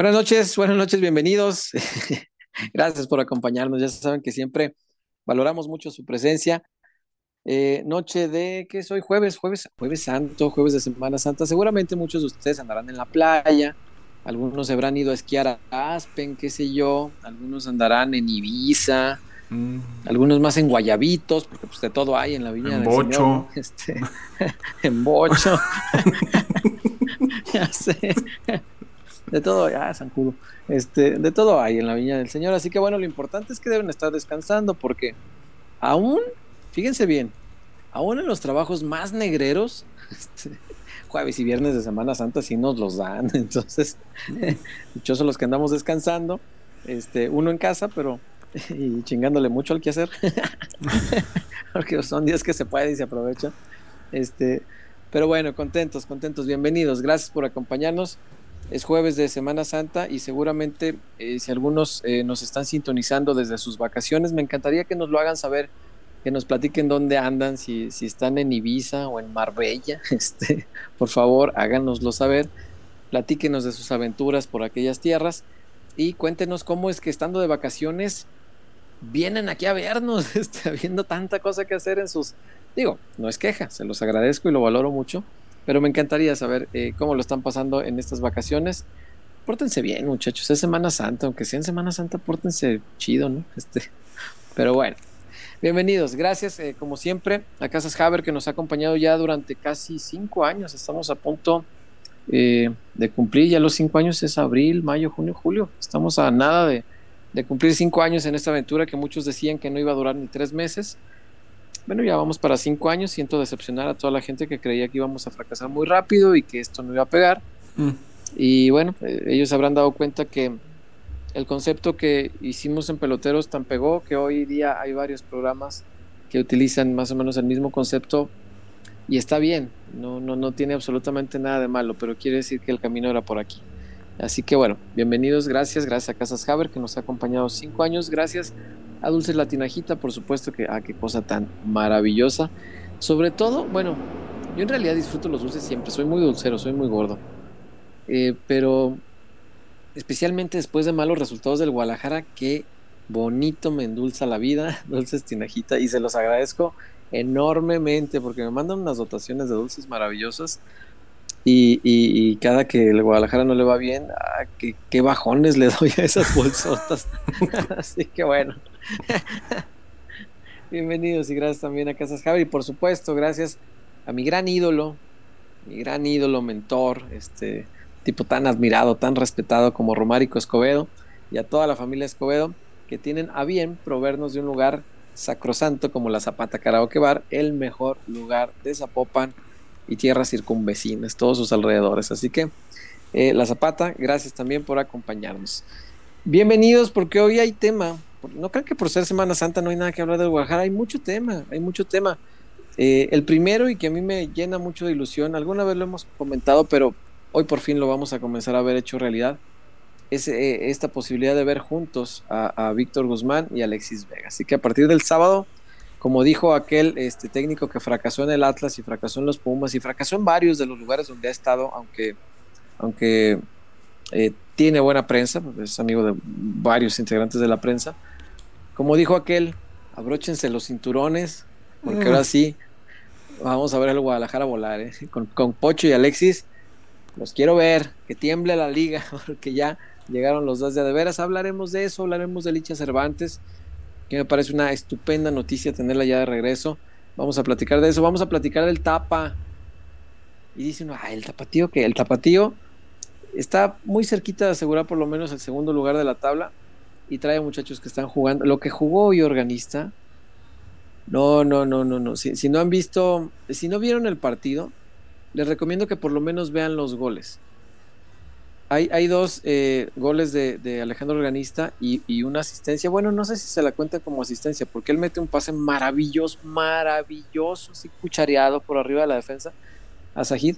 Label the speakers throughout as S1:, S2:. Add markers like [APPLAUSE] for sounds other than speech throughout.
S1: Buenas noches, buenas noches, bienvenidos. [LAUGHS] Gracias por acompañarnos. Ya saben que siempre valoramos mucho su presencia. Eh, noche de, ¿qué es hoy? Jueves, jueves, jueves santo, jueves de Semana Santa. Seguramente muchos de ustedes andarán en la playa, algunos se habrán ido a esquiar a Aspen, qué sé yo, algunos andarán en Ibiza, mm. algunos más en Guayabitos, porque pues de todo hay en la viña
S2: en Bocho.
S1: Este, [LAUGHS] en Bocho. [LAUGHS] ya sé. De todo, ya, Sancudo. Este, de todo hay en la viña del Señor. Así que bueno, lo importante es que deben estar descansando porque aún, fíjense bien, aún en los trabajos más negreros, [LAUGHS] este, jueves y viernes de Semana Santa sí nos los dan. [LAUGHS] Entonces, [LAUGHS] dichosos los que andamos descansando, este, uno en casa, pero y chingándole mucho al que hacer. Porque son días que se puede y se aprovecha. Este, pero bueno, contentos, contentos, bienvenidos. Gracias por acompañarnos. Es jueves de Semana Santa y seguramente eh, si algunos eh, nos están sintonizando desde sus vacaciones, me encantaría que nos lo hagan saber, que nos platiquen dónde andan, si, si están en Ibiza o en Marbella. [LAUGHS] Este, por favor, háganoslo saber. Platíquenos de sus aventuras por aquellas tierras y cuéntenos cómo es que estando de vacaciones vienen aquí a vernos, [LAUGHS] este, habiendo tanta cosa que hacer en sus... Digo, no es queja, se los agradezco y lo valoro mucho pero me encantaría saber eh, cómo lo están pasando en estas vacaciones. Pórtense bien, muchachos. Es Semana Santa, aunque sea en Semana Santa, pórtense chido, ¿no? [LAUGHS] Este, pero bueno, bienvenidos. Gracias, eh, como siempre, a Casas Haber, que nos ha acompañado ya durante casi cinco años. Estamos a punto eh, de cumplir ya los cinco años. Es abril, mayo, junio, julio. Estamos a nada de, de cumplir cinco años en esta aventura que muchos decían que no iba a durar ni tres meses. Bueno, ya vamos para cinco años. Siento decepcionar a toda la gente que creía que íbamos a fracasar muy rápido y que esto no iba a pegar. Mm. Y bueno, eh, ellos habrán dado cuenta que el concepto que hicimos en Peloteros tan pegó que hoy día hay varios programas que utilizan más o menos el mismo concepto y está bien, no, no, no tiene absolutamente nada de malo, pero quiere decir que el camino era por aquí. Así que bueno, bienvenidos, gracias, gracias a Casas Haber que nos ha acompañado cinco años, gracias a Dulce Latinajita, por supuesto que, ah, qué cosa tan maravillosa. Sobre todo, bueno, yo en realidad disfruto los dulces siempre, soy muy dulcero, soy muy gordo. Eh, pero especialmente después de malos resultados del Guadalajara, qué bonito me endulza la vida, [LAUGHS] Dulces Tinajita, y se los agradezco enormemente porque me mandan unas dotaciones de dulces maravillosas. Y, cada que el Guadalajara no le va bien, ah, qué, bajones le [LAUGHS] doy a esas bolsotas. [LAUGHS] Así que bueno. [LAUGHS] Bienvenidos y gracias también a Casas Javier. Y por supuesto, gracias a mi gran ídolo, mi gran ídolo, mentor, este tipo tan admirado, tan respetado como Romárico Escobedo, y a toda la familia Escobedo, que tienen a bien proveernos de un lugar sacrosanto como la Zapata Karaoke Bar, el mejor lugar de Zapopan y tierras circunvecinas, todos sus alrededores. Así que eh, La Zapata, gracias también por acompañarnos. Bienvenidos porque hoy hay tema. No creo que por ser Semana Santa no hay nada que hablar de Guadalajara, hay mucho tema, hay mucho tema. Eh, el primero y que a mí me llena mucho de ilusión, alguna vez lo hemos comentado, pero hoy por fin lo vamos a comenzar a ver hecho realidad, es eh, esta posibilidad de ver juntos a, a Víctor Guzmán y Alexis Vega. Así que a partir del sábado como dijo aquel este, técnico que fracasó en el Atlas y fracasó en los Pumas y fracasó en varios de los lugares donde ha estado, aunque, aunque eh, tiene buena prensa, es amigo de varios integrantes de la prensa, como dijo aquel, abróchense los cinturones, porque ahora sí vamos a ver el Guadalajara volar, ¿eh? [LAUGHS] con, con Pocho y Alexis, los quiero ver, que tiemble la liga, [LAUGHS] porque ya llegaron los dos de, de veras, hablaremos de eso, hablaremos de Licha Cervantes, que me parece una estupenda noticia tenerla ya de regreso. Vamos a platicar de eso, vamos a platicar del tapa. Y dice uno, el tapatío, que el tapatío está muy cerquita de asegurar por lo menos el segundo lugar de la tabla y trae muchachos que están jugando. Lo que jugó hoy organista, no, no, no, no, no. Si, si no han visto, si no vieron el partido, les recomiendo que por lo menos vean los goles. Hay, dos eh, goles de, Alejandro Organista y, una asistencia. Bueno, no sé si se la cuenta como asistencia, porque él mete un pase maravilloso, maravilloso, así cuchareado por arriba de la defensa a Sajid.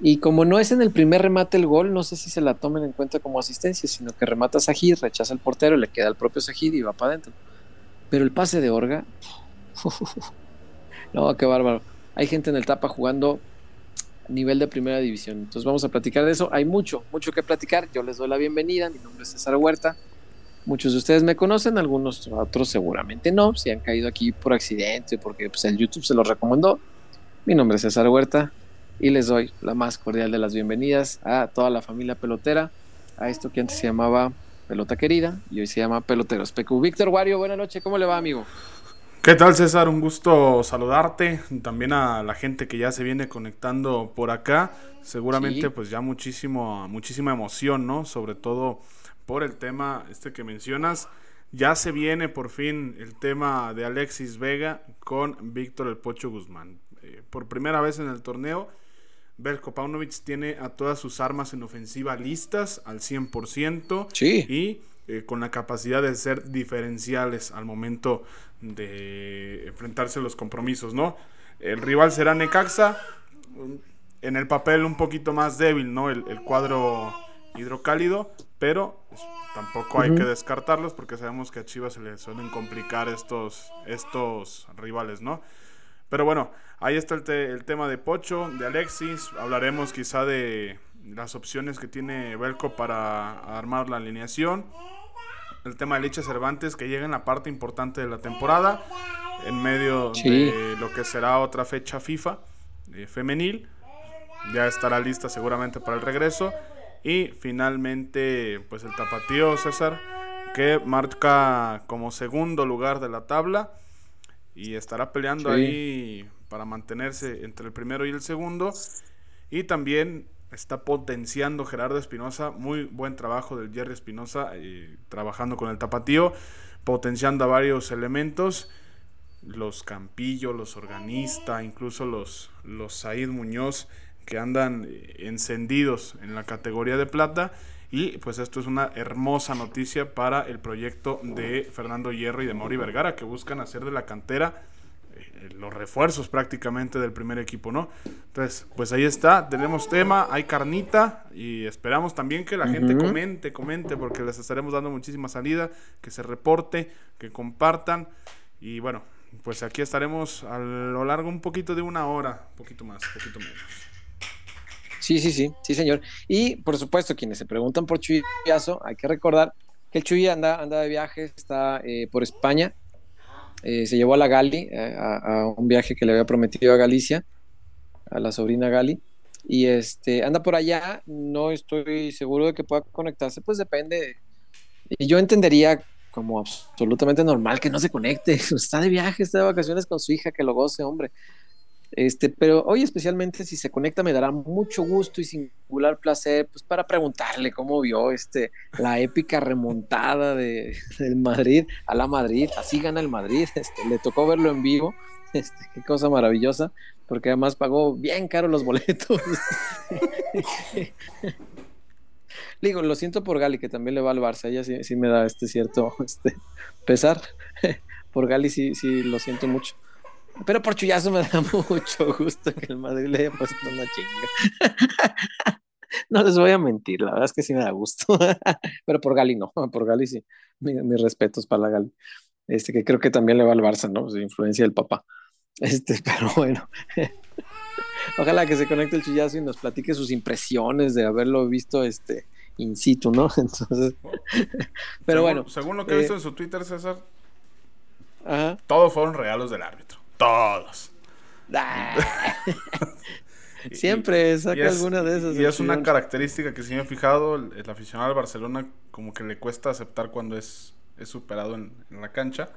S1: Y como no es en el primer remate el gol, no sé si se la tomen en cuenta como asistencia, sino que remata a Sajid, rechaza el portero, le queda al propio Sajid y va para adentro. Pero el pase de Orga, [LAUGHS] no, qué bárbaro. Hay gente en el tapa jugando nivel de primera división. Entonces vamos a platicar de eso. Hay mucho, mucho que platicar. Yo les doy la bienvenida. Mi nombre es César Huerta. Muchos de ustedes me conocen, algunos otros seguramente no, si han caído aquí por accidente, porque pues, el YouTube se los recomendó. Mi nombre es César Huerta y les doy la más cordial de las bienvenidas a toda la familia pelotera, a esto que antes se llamaba Pelota Querida y hoy se llama Peloteros PQ. Víctor Wario, buena noche, ¿cómo le va, amigo?
S2: ¿Qué tal, César? Un gusto saludarte. También a la gente que ya se viene conectando por acá. Seguramente, pues ya muchísimo, muchísima emoción, ¿no? Sobre todo por el tema este que mencionas. Ya se viene por fin el tema de Alexis Vega con Víctor El Pocho Guzmán. Eh, por primera vez en el torneo, Belko Paunovic tiene a todas sus armas en ofensiva listas al 100%
S1: sí.
S2: y eh, con la capacidad de ser diferenciales al momento de enfrentarse a los compromisos, ¿no? El rival será Necaxa, en el papel un poquito más débil, ¿no? El, el cuadro hidrocálido, pero pues, tampoco hay que descartarlos porque sabemos que a Chivas se le suelen complicar estos, estos rivales, ¿no? Pero bueno, ahí está el, tema de Pocho, de Alexis. Hablaremos quizá de las opciones que tiene Belco para armar la alineación. El tema de Licha Cervantes que llega en la parte importante de la temporada, en medio de lo que será otra fecha FIFA eh, femenil. Ya estará lista seguramente para el regreso. Y finalmente, pues el tapatío César, que marca como segundo lugar de la tabla y estará peleando ahí para mantenerse entre el primero y el segundo. Y también está potenciando Gerardo Espinosa, muy buen trabajo del Jerry Espinosa, eh, trabajando con el tapatío, potenciando a varios elementos, los Campillo, los Organista, incluso los, los Said Muñoz que andan eh, encendidos en la categoría de plata. Y pues esto es una hermosa noticia para el proyecto de Fernando Hierro y de Mauri Vergara, que buscan hacer de la cantera eh, los refuerzos prácticamente del primer equipo, ¿no? Entonces, pues ahí está, tenemos tema, hay carnita y esperamos también que la gente comente, comente, porque les estaremos dando muchísima salida, que se reporte, que compartan y bueno, pues aquí estaremos a lo largo un poquito de una hora, un poquito más, un poquito menos.
S1: Sí, sí, sí, sí, señor. Y por supuesto, quienes se preguntan por Chuyazo, hay que recordar que el Chuy anda, anda de viaje, está eh, por España, eh, se llevó a la Gali, eh, a, un viaje que le había prometido a Galicia, a la sobrina Gali, y este, anda por allá, no estoy seguro de que pueda conectarse, pues depende. Y yo entendería como absolutamente normal que no se conecte, [LAUGHS] está de viaje, está de vacaciones con su hija, que lo goce, hombre. Este, pero hoy especialmente si se conecta me dará mucho gusto y singular placer pues para preguntarle cómo vio este la épica remontada de, del Madrid a la Madrid, así gana el Madrid, [LAUGHS] este, le tocó verlo en vivo, este, qué cosa maravillosa, porque además pagó bien caro los boletos. [LAUGHS] Digo, lo siento por Gali, que también le va al Barça, ella sí, sí me da este cierto este, pesar. [LAUGHS] por Gali sí, sí lo siento mucho. Pero por chullazo me da [LAUGHS] mucho gusto que el Madrid le haya puesto una chinga. [LAUGHS] no les voy a mentir, la verdad es que sí me da gusto. [LAUGHS] Pero por Gali no, por Gali sí. mis respetos para la Gali. Este, que creo que también le va al Barça, ¿no? Pues, influencia del papá. Este, pero bueno. Ojalá que se conecte el chullazo y nos platique sus impresiones de haberlo visto este in situ, ¿no? Entonces, pero bueno.
S2: Según lo que he visto eh, en su Twitter, César, todos fueron regalos del árbitro. Todos. [LAUGHS]
S1: Siempre saca alguna de esas.
S2: Y es una característica que si me he fijado, el, aficionado al Barcelona como que le cuesta aceptar cuando es, es superado en, la cancha.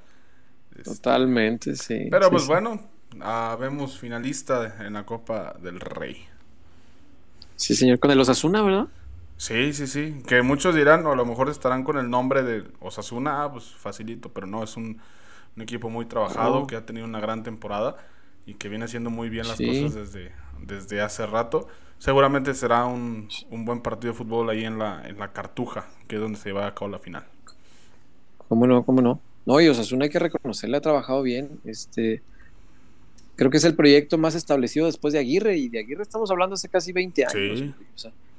S1: Este, Totalmente, sí.
S2: Pero pues bueno, ah, vemos finalista en la Copa del Rey.
S1: Sí, señor, con el Osasuna, ¿verdad?
S2: Sí, sí, sí. Que muchos dirán, o a lo mejor estarán con el nombre de Osasuna, ah, pues facilito, pero no, es un un equipo muy trabajado, que ha tenido una gran temporada y que viene haciendo muy bien las cosas desde, desde hace rato. Seguramente será un, buen partido de fútbol ahí en la, en la Cartuja, que es donde se va a cabo la final.
S1: ¿Cómo no? ¿Cómo no? No, y Osasuna hay que reconocerle, ha trabajado bien. Este, creo que es el proyecto más establecido después de Aguirre, y de Aguirre estamos hablando hace casi 20 años.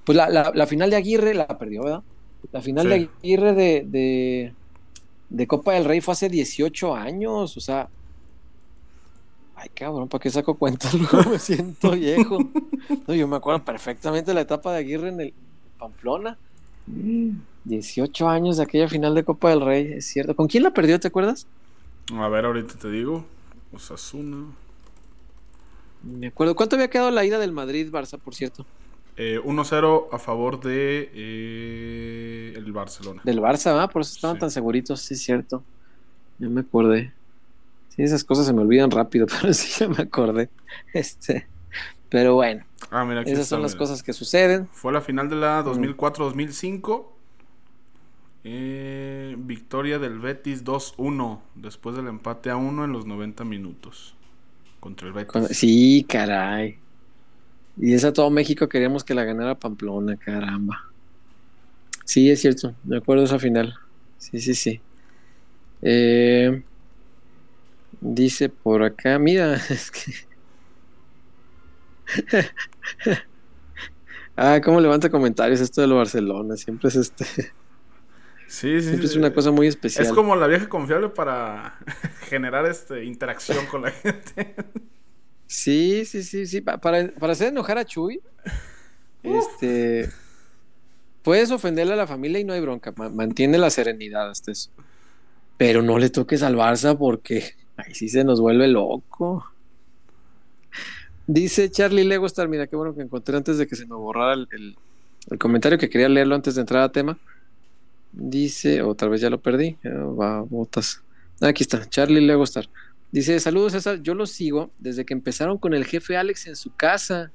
S1: pues la, la, final de Aguirre la perdió, ¿verdad? La final de Aguirre de, de Copa del Rey fue hace 18 años, o sea, Ay, cabrón, ¿para qué saco cuentas? [LAUGHS] me siento viejo. [LAUGHS] No, yo me acuerdo perfectamente de la etapa de Aguirre en el Pamplona. 18 años de aquella final de Copa del Rey, es cierto. ¿Con quién la perdió, te acuerdas?
S2: A ver, ahorita te digo. Osasuna.
S1: Me acuerdo. ¿Cuánto había quedado la ida del Madrid-Barça, por cierto?
S2: 1-0 eh, a favor de eh, el Barcelona.
S1: Del Barça, ¿va? Por eso estaban tan seguritos, sí, es cierto. Ya me acordé. Sí, esas cosas se me olvidan rápido, [LAUGHS] pero sí ya me acordé. Este, pero bueno. Ah, mira, esas son las cosas que suceden.
S2: Fue la final de la 2004-2005. Eh, victoria del Betis 2-1 después del empate a 1 en los 90 minutos contra el Betis.
S1: Sí, caray. Y esa todo México queríamos que la ganara Pamplona, caramba. Sí, es cierto, me acuerdo esa final. Sí, sí, sí. Eh, dice por acá, mira, [LAUGHS] es que... [LAUGHS] ah, cómo levanta comentarios esto de lo Barcelona, siempre es este...
S2: Sí, sí,
S1: Siempre es una cosa muy especial.
S2: Es como la vieja confiable para [LAUGHS] generar este interacción con la gente.
S1: Sí, sí, sí, sí. Para, hacer enojar a Chuy, [LAUGHS] este, puedes ofenderle a la familia y no hay bronca. Mantiene la serenidad hasta eso. Pero no le toques al Barça porque ahí sí se nos vuelve loco. Dice Charlie Legostar, mira qué bueno que encontré antes de que se me borrara el, el comentario que quería leerlo antes de entrar a tema. Dice, otra vez ya lo perdí. Va, botas. Aquí está, Charlie Legostar. Dice, saludos César, yo lo sigo desde que empezaron con el jefe Alex en su casa.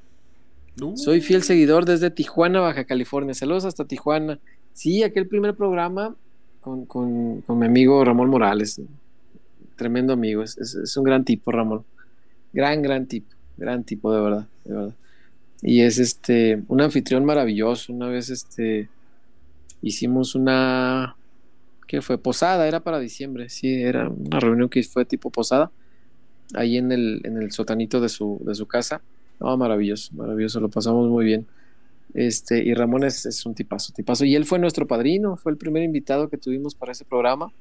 S1: Soy fiel uh. seguidor desde Tijuana, Baja California. Saludos hasta Tijuana. Sí, aquel primer programa con, con, mi amigo Ramón Morales. Tremendo amigo, es, es, un gran tipo, Ramón. Gran, gran tipo, gran tipo, de verdad, de verdad. Y es este, un anfitrión maravilloso. Una vez este, hicimos una, ¿qué fue? Posada, era para diciembre, sí, era una reunión que fue tipo posada, ahí en el, en el sotanito de su, de su casa. No, maravilloso, maravilloso, lo pasamos muy bien. Este, y Ramón es, un tipazo, tipazo. Y él fue nuestro padrino, fue el primer invitado que tuvimos para ese programa,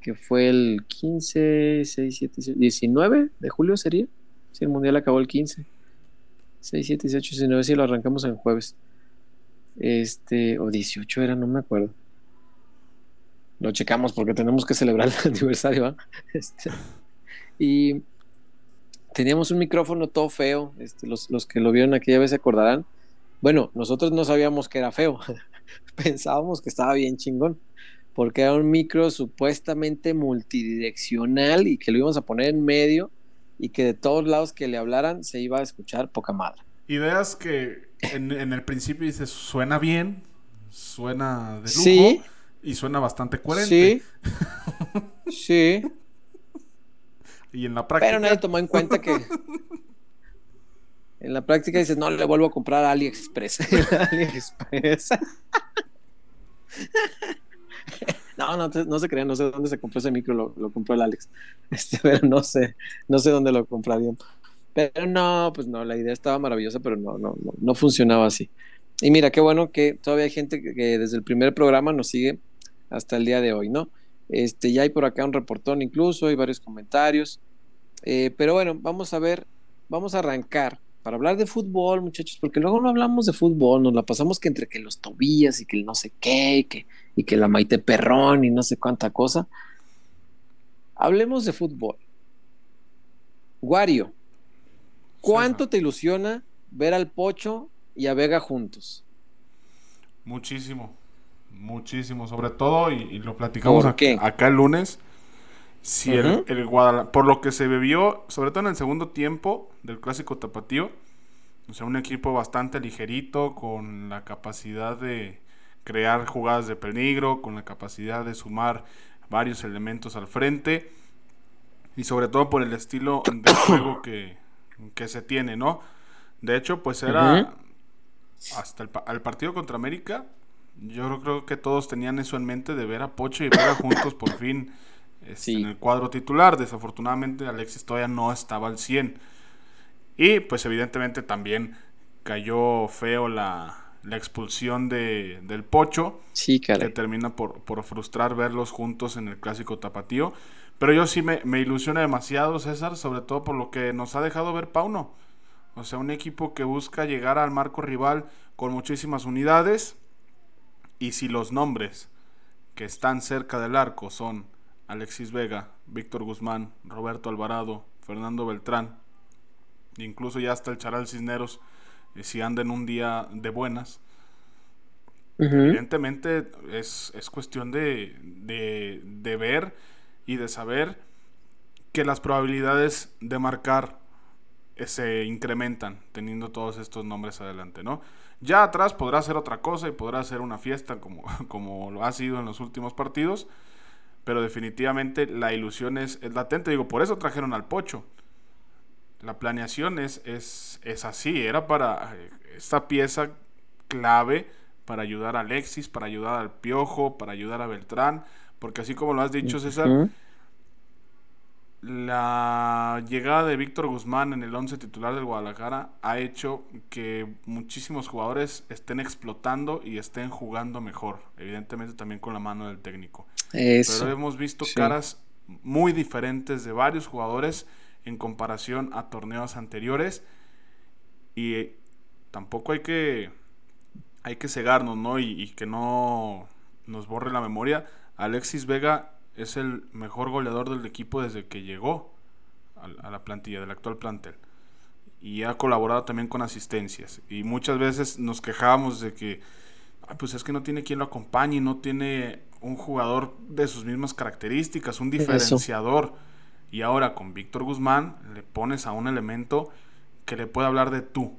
S1: que fue el 15, 6, 7, 19 de julio sería. Si el mundial acabó el 15. 6, 7, 18, 19, si lo arrancamos en jueves. Este, o 18 era, no me acuerdo. Lo checamos porque tenemos que celebrar el [LAUGHS] aniversario. Este, y teníamos un micrófono todo feo. Este, los, los, que lo vieron aquella vez se acordarán. Bueno, nosotros no sabíamos que era feo. [LAUGHS] Pensábamos que estaba bien chingón. Porque era un micro supuestamente multidireccional y que lo íbamos a poner en medio y que de todos lados que le hablaran se iba a escuchar poca madre.
S2: Ideas que en, el principio dices, suena bien, suena de lujo y suena bastante coherente.
S1: Sí. [LAUGHS] sí.
S2: Y en la práctica.
S1: Pero nadie tomó en cuenta que. En la práctica dices, no, le vuelvo a comprar a AliExpress. [LAUGHS] [LAUGHS] AliExpress. no, no, no se crean, no sé dónde se compró ese micro, lo, compró el Alex. Este, pero no sé, no sé dónde lo comprarían. Pero no, pues no, la idea estaba maravillosa, pero no, no, no, no funcionaba así. Y mira, qué bueno que todavía hay gente que, desde el primer programa nos sigue hasta el día de hoy, ¿no? Este, ya hay por acá un reportón incluso, hay varios comentarios. Eh, pero bueno, vamos a ver, vamos a arrancar para hablar de fútbol, muchachos, porque luego no hablamos de fútbol, nos la pasamos que entre que los Tobías y que el no sé qué, y que, y que la Maite Perrón y no sé cuánta cosa. Hablemos de fútbol. Wario, ¿Cuánto te ilusiona ver al Pocho y a Vega juntos?
S2: Muchísimo, muchísimo, sobre todo, y, lo platicamos acá, el lunes. Si el, Guadalajara, por lo que se bebió, sobre todo en el segundo tiempo del clásico tapatío, o sea, un equipo bastante ligerito, con la capacidad de crear jugadas de peligro, con la capacidad de sumar varios elementos al frente, y sobre todo por el estilo de [COUGHS] juego que, que se tiene, ¿no? De hecho, pues era hasta el, partido contra América. Yo creo que todos tenían eso en mente de ver a Pocho y Vega juntos por fin [LAUGHS] este, en el cuadro titular. Desafortunadamente Alexis todavía no estaba al 100. Y pues evidentemente también cayó feo la, la expulsión de, del Pocho,
S1: sí,
S2: que termina por, por, frustrar verlos juntos en el clásico tapatío. Pero yo sí me, me, ilusiona demasiado, César, sobre todo por lo que nos ha dejado ver Pauno. O sea, un equipo que busca llegar al marco rival con muchísimas unidades. Y si los nombres que están cerca del arco son Alexis Vega, Víctor Guzmán, Roberto Alvarado, Fernando Beltrán, incluso ya hasta el Charal Cisneros, eh, si anda en un día de buenas. Evidentemente es, cuestión de, de, ver y de saber que las probabilidades de marcar eh, se incrementan teniendo todos estos nombres adelante, ¿no? Ya atrás podrá ser otra cosa y podrá ser una fiesta como, [LAUGHS] como lo ha sido en los últimos partidos, pero definitivamente la ilusión es, es latente. Digo, por eso trajeron al Pocho la planeación es, es, así, era para eh, esta pieza clave para ayudar a Alexis, para ayudar al Piojo, para ayudar a Beltrán, porque así como lo has dicho César, la llegada de Víctor Guzmán en el 11 titular del Guadalajara ha hecho que muchísimos jugadores estén explotando y estén jugando mejor, evidentemente también con la mano del técnico. Pero hemos visto caras muy diferentes de varios jugadores en comparación a torneos anteriores. Y tampoco hay que, hay que cegarnos, ¿no? Y, que no nos borre la memoria. Alexis Vega es el mejor goleador del equipo desde que llegó a, la plantilla, del actual plantel. Y ha colaborado también con asistencias. Y muchas veces nos quejábamos de que, pues es que no tiene quien lo acompañe, no tiene un jugador de sus mismas características, un diferenciador. Y ahora con Víctor Guzmán le pones a un elemento que le puede hablar de tú,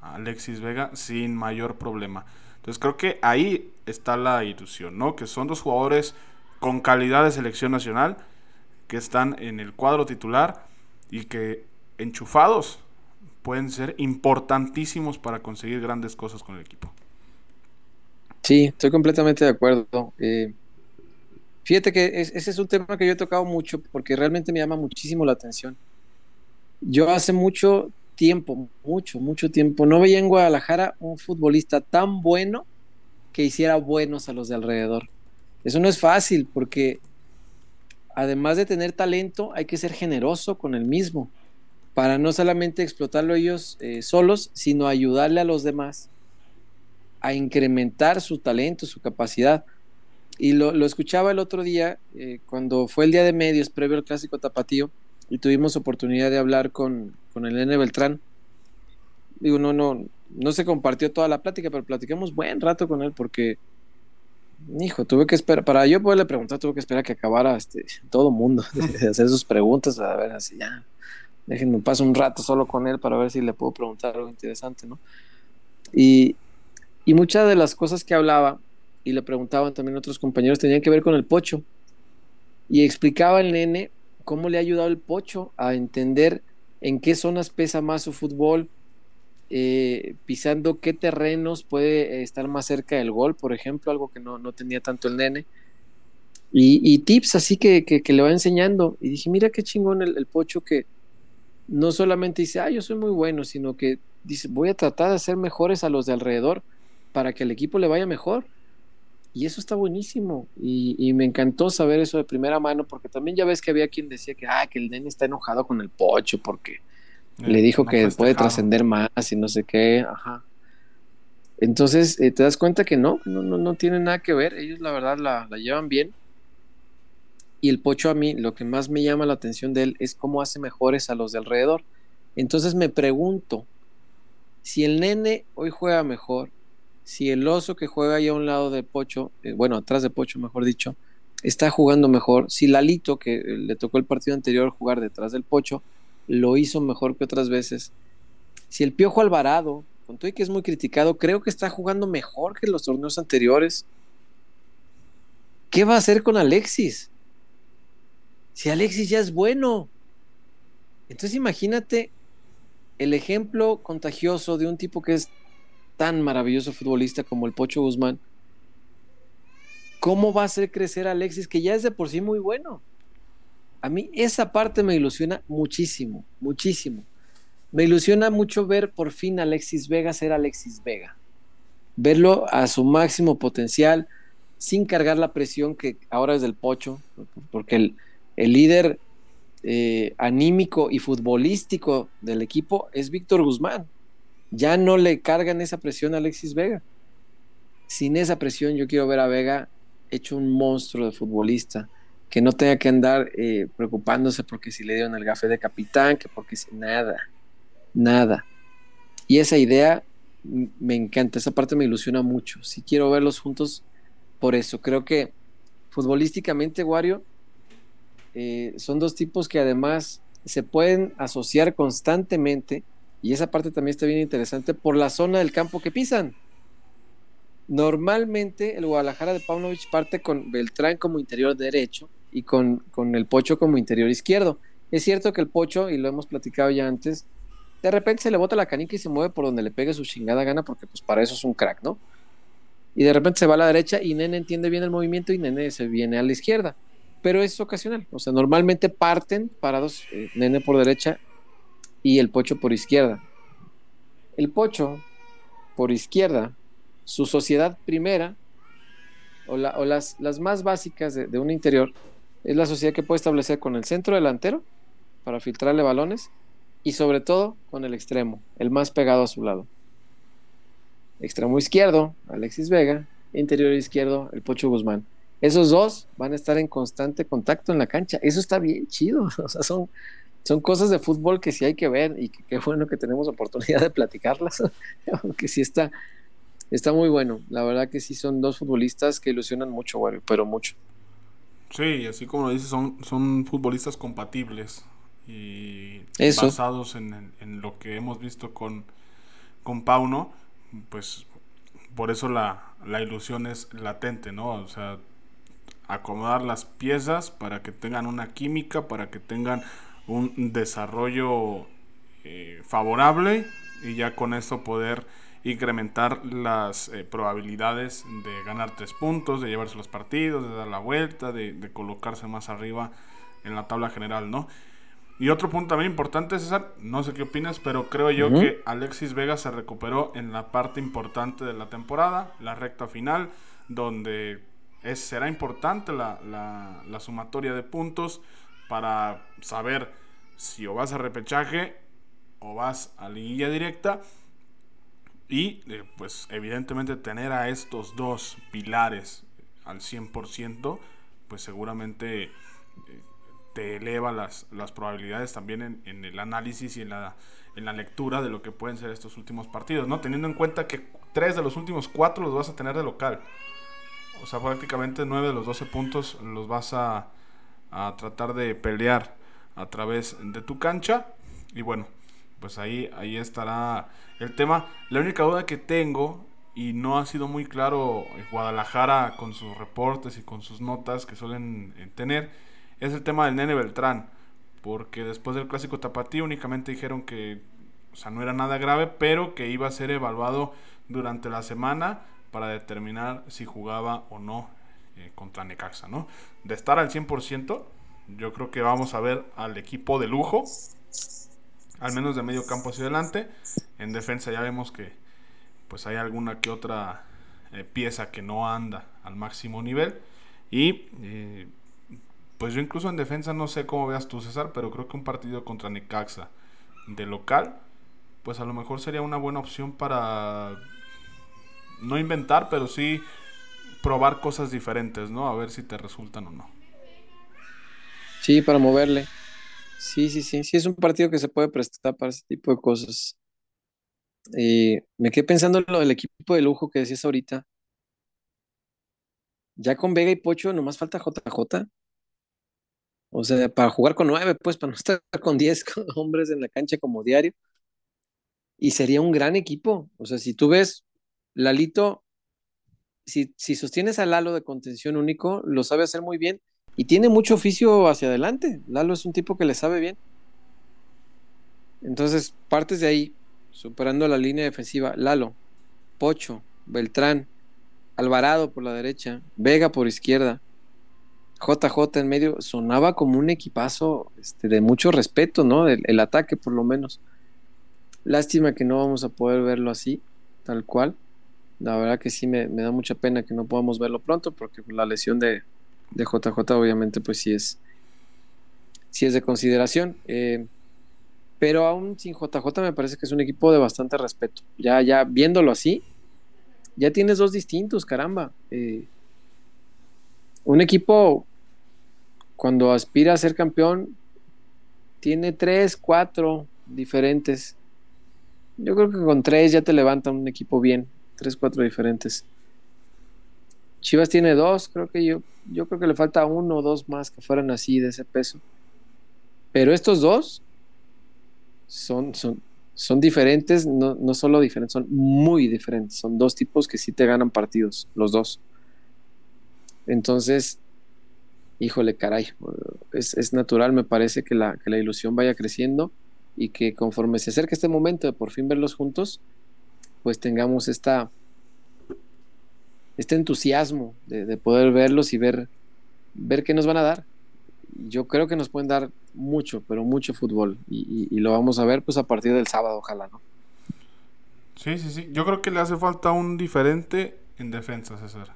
S2: a Alexis Vega, sin mayor problema. Entonces creo que ahí está la ilusión, ¿no? Que son dos jugadores con calidad de selección nacional, que están en el cuadro titular y que enchufados pueden ser importantísimos para conseguir grandes cosas con el equipo.
S1: Sí, estoy completamente de acuerdo. Eh, Fíjate que ese es un tema que yo he tocado mucho porque realmente me llama muchísimo la atención. Yo hace mucho tiempo, mucho, mucho tiempo, no veía en Guadalajara un futbolista tan bueno que hiciera buenos a los de alrededor. Eso no es fácil porque además de tener talento, hay que ser generoso con el mismo para no solamente explotarlo ellos eh, solos, sino ayudarle a los demás a incrementar su talento, su capacidad y lo, escuchaba el otro día, eh, cuando fue el día de medios previo al clásico tapatío, y tuvimos oportunidad de hablar con, con el N. Beltrán. Digo, no, no, no se compartió toda la plática, pero platicamos buen rato con él porque, hijo, tuve que esperar, para yo poderle preguntar, tuve que esperar que acabara este, todo mundo [LAUGHS] de, hacer sus preguntas, a ver, así ya, déjenme pasar un rato solo con él para ver si le puedo preguntar algo interesante, ¿no? Y, y muchas de las cosas que hablaba, y le preguntaban también otros compañeros, tenían que ver con el pocho. Y explicaba el nene cómo le ha ayudado el pocho a entender en qué zonas pesa más su fútbol, eh, pisando qué terrenos puede estar más cerca del gol, por ejemplo, algo que no, tenía tanto el nene. Y, tips así que, que, le va enseñando. Y dije, mira qué chingón el, el, pocho que no solamente dice, ah, yo soy muy bueno, sino que dice, voy a tratar de hacer mejores a los de alrededor para que el equipo le vaya mejor. Y eso está buenísimo. Y, me encantó saber eso de primera mano, porque también ya ves que había quien decía que, ah, que el nene está enojado con el pocho porque eh, le dijo que puede trascender más y no sé qué. Ajá. Entonces eh, te das cuenta que no, no, no, no tiene nada que ver. Ellos la verdad la, la llevan bien. Y el pocho a mí, lo que más me llama la atención de él es cómo hace mejores a los de alrededor. Entonces me pregunto, si el nene hoy juega mejor, si el oso que juega ahí a un lado de Pocho, eh, bueno, atrás de Pocho, mejor dicho, está jugando mejor, si Lalito, que eh, le tocó el partido anterior jugar detrás del Pocho, lo hizo mejor que otras veces, si el Piojo Alvarado, con todo y que es muy criticado, creo que está jugando mejor que los torneos anteriores, ¿qué va a hacer con Alexis? Si Alexis ya es bueno. Entonces imagínate el ejemplo contagioso de un tipo que es tan maravilloso futbolista como el Pocho Guzmán, ¿cómo va a hacer crecer a Alexis, que ya es de por sí muy bueno? A mí esa parte me ilusiona muchísimo, muchísimo. Me ilusiona mucho ver por fin a Alexis Vega ser Alexis Vega. verlo a su máximo potencial, sin cargar la presión que ahora es del pocho, porque el, el líder eh, anímico y futbolístico del equipo es Víctor Guzmán. Ya no le cargan esa presión a Alexis Vega. Sin esa presión yo quiero ver a Vega hecho un monstruo de futbolista, que no tenga que andar eh, preocupándose porque si le dieron el gafe de capitán, que porque si nada, nada. Y esa idea me encanta, esa parte me ilusiona mucho. Si quiero verlos juntos, por eso creo que futbolísticamente, Wario, eh, son dos tipos que además se pueden asociar constantemente, y esa parte también está bien interesante, por la zona del campo que pisan. Normalmente el Guadalajara de Paunovic parte con Beltrán como interior derecho y con, con el Pocho como interior izquierdo. Es cierto que el Pocho, y lo hemos platicado ya antes, de repente se le bota la canica y se mueve por donde le pegue su chingada gana, porque pues para eso es un crack, ¿no? Y de repente se va a la derecha y Nene entiende bien el movimiento y Nene se viene a la izquierda pero es ocasional. O sea, normalmente parten parados eh, Nene por derecha y el Pocho por izquierda. El Pocho por izquierda, su sociedad primera, o, las, las, más básicas de, de, un interior, es la sociedad que puede establecer con el centro delantero para filtrarle balones y sobre todo con el extremo, el más pegado a su lado. Extremo izquierdo, Alexis Vega, interior izquierdo, el Pocho Guzmán esos dos van a estar en constante contacto en la cancha. Eso está bien chido. [LAUGHS] O sea, son, son cosas de fútbol que sí hay que ver y qué bueno que tenemos oportunidad de platicarlas. [LAUGHS] Aunque sí está, está muy bueno. La verdad que sí son dos futbolistas que ilusionan mucho, pero mucho.
S2: Sí, así como lo dices, son, son futbolistas compatibles y basados en, en, lo que hemos visto con, con Pauno, pues por eso la, la ilusión es latente, ¿no? O sea, acomodar las piezas para que tengan una química, para que tengan un desarrollo eh, favorable y ya con esto poder incrementar las eh, probabilidades de ganar tres puntos, de llevarse los partidos, de dar la vuelta, de, colocarse más arriba en la tabla general, ¿no? Y otro punto también importante, César, no sé qué opinas, pero creo yo que Alexis Vega se recuperó en la parte importante de la temporada, la recta final, donde será importante la, sumatoria de puntos para saber si o vas a repechaje o vas a liguilla directa. Y eh, pues evidentemente tener a estos dos pilares al 100%, pues seguramente eh, te eleva las, las probabilidades también en, en, el análisis y en la, en la lectura de lo que pueden ser estos últimos partidos, ¿no? Teniendo en cuenta que tres de los últimos cuatro los vas a tener de local. O sea, prácticamente 9 de los 12 puntos los vas a, tratar de pelear a través de tu cancha. Y bueno, pues ahí, ahí estará el tema. La única duda que tengo, y no ha sido muy claro Guadalajara con sus reportes y con sus notas que suelen eh, tener, es el tema del nene Beltrán. Porque después del clásico tapatío únicamente dijeron que o sea, no era nada grave, pero que iba a ser evaluado durante la semana para determinar si jugaba o no eh, contra Necaxa, ¿no? De estar al 100%, yo creo que vamos a ver al equipo de lujo, al menos de medio campo hacia adelante. En defensa ya vemos que pues hay alguna que otra eh, pieza que no anda al máximo nivel. Y eh, pues yo incluso en defensa no sé cómo veas tú, César, pero creo que un partido contra Necaxa de local, pues a lo mejor sería una buena opción para no inventar, pero sí probar cosas diferentes, ¿no? A ver si te resultan o no.
S1: Sí, para moverle. Sí, sí, sí. Sí, es un partido que se puede prestar para ese tipo de cosas. Eh, me quedé pensando en lo del equipo de lujo que decías ahorita. Ya con Vega y Pocho nomás falta JJ. O sea, para jugar con nueve, pues, para no estar con diez [LAUGHS] hombres en la cancha como diario. Y sería un gran equipo. O sea, si tú ves Lalito, si, si sostienes a Lalo de contención único, lo sabe hacer muy bien y tiene mucho oficio hacia adelante. Lalo es un tipo que le sabe bien. Entonces, partes de ahí, superando la línea defensiva, Lalo, Pocho, Beltrán, Alvarado por la derecha, Vega por izquierda, JJ en medio, sonaba como un equipazo este, de mucho respeto, ¿no? el ataque por lo menos. Lástima que no vamos a poder verlo así, tal cual La verdad que sí me, da mucha pena que no podamos verlo pronto porque la lesión de, de JJ obviamente pues sí es, sí es de consideración. Eh, pero aún sin JJ me parece que es un equipo de bastante respeto. Ya, ya viéndolo así, ya tienes dos distintos, caramba. Eh, un equipo cuando aspira a ser campeón tiene tres, cuatro diferentes. Yo creo que con tres ya te levanta un equipo bien tres, cuatro diferentes. Chivas tiene dos, creo que yo, yo creo que le falta uno o dos más que fueran así de ese peso. Pero estos dos son, son, son diferentes, no, no solo diferentes, son muy diferentes. Son dos tipos que sí te ganan partidos, los dos. Entonces, híjole, caray, es, es natural, me parece que la, que la ilusión vaya creciendo y que conforme se acerque este momento de por fin verlos juntos, pues tengamos esta, este entusiasmo de, poder verlos y ver, ver qué nos van a dar. Yo creo que nos pueden dar mucho, pero mucho fútbol y, lo vamos a ver pues a partir del sábado, ojalá, ¿no?
S2: Sí, sí, sí. Yo creo que le hace falta un diferente en defensa, César.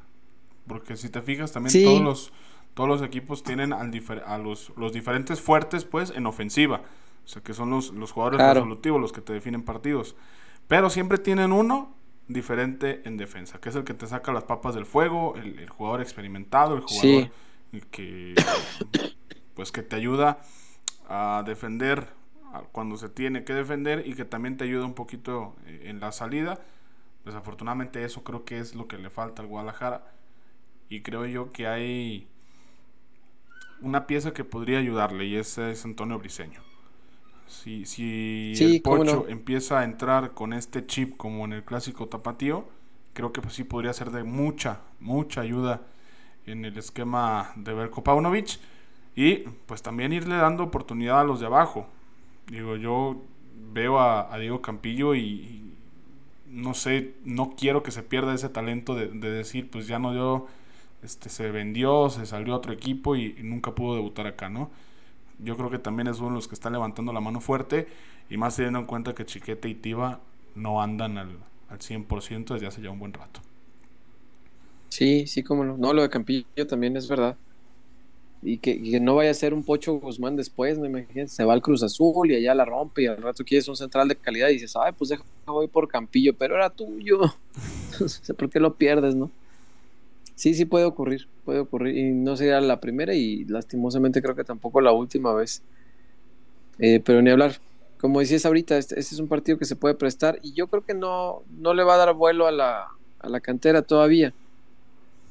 S2: Porque si te fijas, también todos los todos los equipos tienen al a los, los diferentes fuertes, pues, en ofensiva. O sea, que son los, los jugadores resolutivos los que te definen partidos. Pero siempre tienen uno diferente en defensa, que es el que te saca las papas del fuego, el, jugador experimentado, el jugador que [COUGHS] pues que te ayuda a defender cuando se tiene que defender y que también te ayuda un poquito eh, en la salida. Desafortunadamente eso creo que es lo que le falta al Guadalajara y creo yo que hay una pieza que podría ayudarle y ese es Antonio Briseño. Si, si el Pocho empieza a entrar con este chip como en el clásico tapatío, creo que pues sí podría ser de mucha, mucha ayuda en el esquema de Berko Paunovic y pues también irle dando oportunidad a los de abajo. Digo, yo veo a, Diego Campillo y, no sé, no quiero que se pierda ese talento de, decir, pues ya no dio, este, se vendió, se salió a otro equipo y nunca pudo debutar acá, ¿no? Yo creo que también es uno de los que está levantando la mano fuerte y más teniendo en cuenta que Chiquete y Tiva no andan al, al 100% desde hace ya un buen rato.
S1: Sí, sí, como no. No, lo de Campillo también es verdad. Y que, no vaya a ser un Pocho Guzmán después, me imagino. Se va al Cruz Azul y allá la rompe y al rato quieres un central de calidad y dices, ay, pues deja voy por Campillo, pero era tuyo. [LAUGHS] no por qué lo pierdes, ¿no? Sí, sí puede ocurrir, puede ocurrir. Y no sería la primera y lastimosamente creo que tampoco la última vez. Eh, pero ni hablar. Como decías ahorita, este, este, es un partido que se puede prestar y yo creo que no, no le va a dar vuelo a la, a la cantera todavía.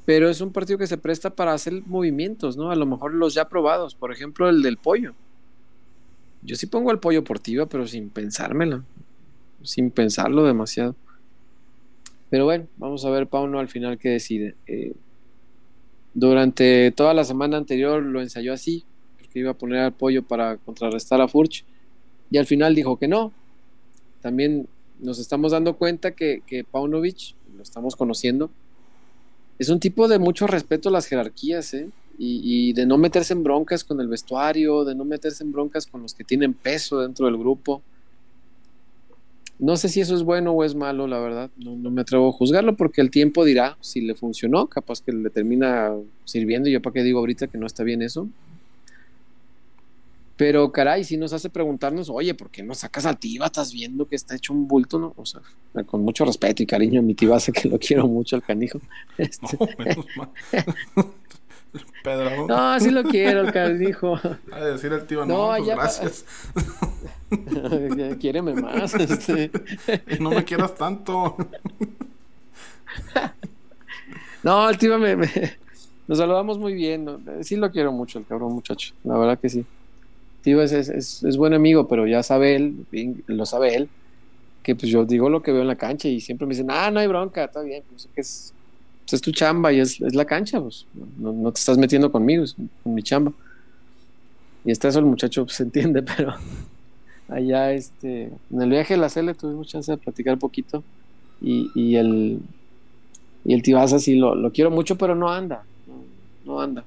S1: Pero es un partido que se presta para hacer movimientos, ¿no? A lo mejor los ya probados, por ejemplo, el del pollo. Yo sí pongo el pollo portiva, pero sin pensármelo, sin pensarlo demasiado. Pero bueno, vamos a ver Pauno al final qué decide. Eh, durante toda la semana anterior lo ensayó así, porque iba a poner apoyo para contrarrestar a Furch, y al final dijo que no. También nos estamos dando cuenta que, que Paunovic, lo estamos conociendo, es un tipo de mucho respeto a las jerarquías, ¿eh? y, y, de no meterse en broncas con el vestuario, de no meterse en broncas con los que tienen peso dentro del grupo. No sé si eso es bueno o es malo, la verdad. No, me atrevo a juzgarlo porque el tiempo dirá si le funcionó. Capaz que le termina sirviendo. Yo para qué digo ahorita que no está bien eso. Pero caray, si nos hace preguntarnos, oye, ¿por qué no sacas a Tiba? Estás viendo que está hecho un bulto, ¿no? O sea, con mucho respeto y cariño, mi Tiba [LAUGHS] sé que lo quiero mucho al canijo. Este... [LAUGHS] No, menos mal. [LAUGHS] [LAUGHS] Pedro. No, sí lo quiero, el canijo.
S2: A decir el tío, no, no pues gracias. [LAUGHS]
S1: Quiéreme más. Este.
S2: no me quieras tanto.
S1: no, el tío me, Nos saludamos muy bien. Sí lo quiero mucho, el cabrón muchacho. La verdad que sí. Tío es, es, es, buen amigo, pero ya sabe él, lo sabe él, que pues yo digo lo que veo en la cancha y siempre me dicen, ah, no hay bronca, está bien. Pues, es, pues, es tu chamba y es, la cancha, pues no, no, te estás metiendo conmigo, es con mi chamba. Y está eso el muchacho [LAUGHS] se entiende, pero allá este, en el viaje de la Cele tuvimos chance de platicar poquito y, el y el Tibasa sí lo, lo, quiero mucho, pero no anda, no, anda,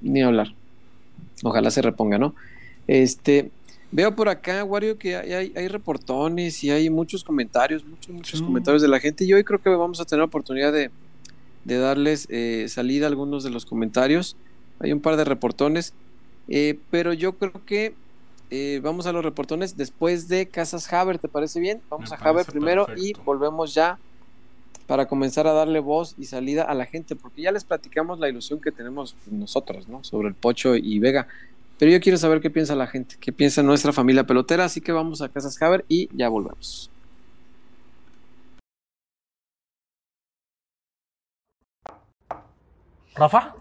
S1: ni hablar. Ojalá se reponga, ¿no? Este, Veo por acá, Wario, que hay, hay, reportones y hay muchos comentarios, muchos, muchos comentarios de la gente. Y hoy creo que vamos a tener la oportunidad de, darles eh, salida a algunos de los comentarios. Hay un par de reportones, eh, pero yo creo que eh, vamos a los reportones después de Casas Haber, ¿te parece bien? Vamos a Haber primero y volvemos ya para comenzar a darle voz y salida a la gente, porque ya les platicamos la ilusión que tenemos nosotros, ¿no? Sobre el Pocho y Vega. Pero yo quiero saber qué piensa la gente, qué piensa nuestra familia pelotera, así que vamos a Casas Haber y ya volvemos.
S3: Rafa,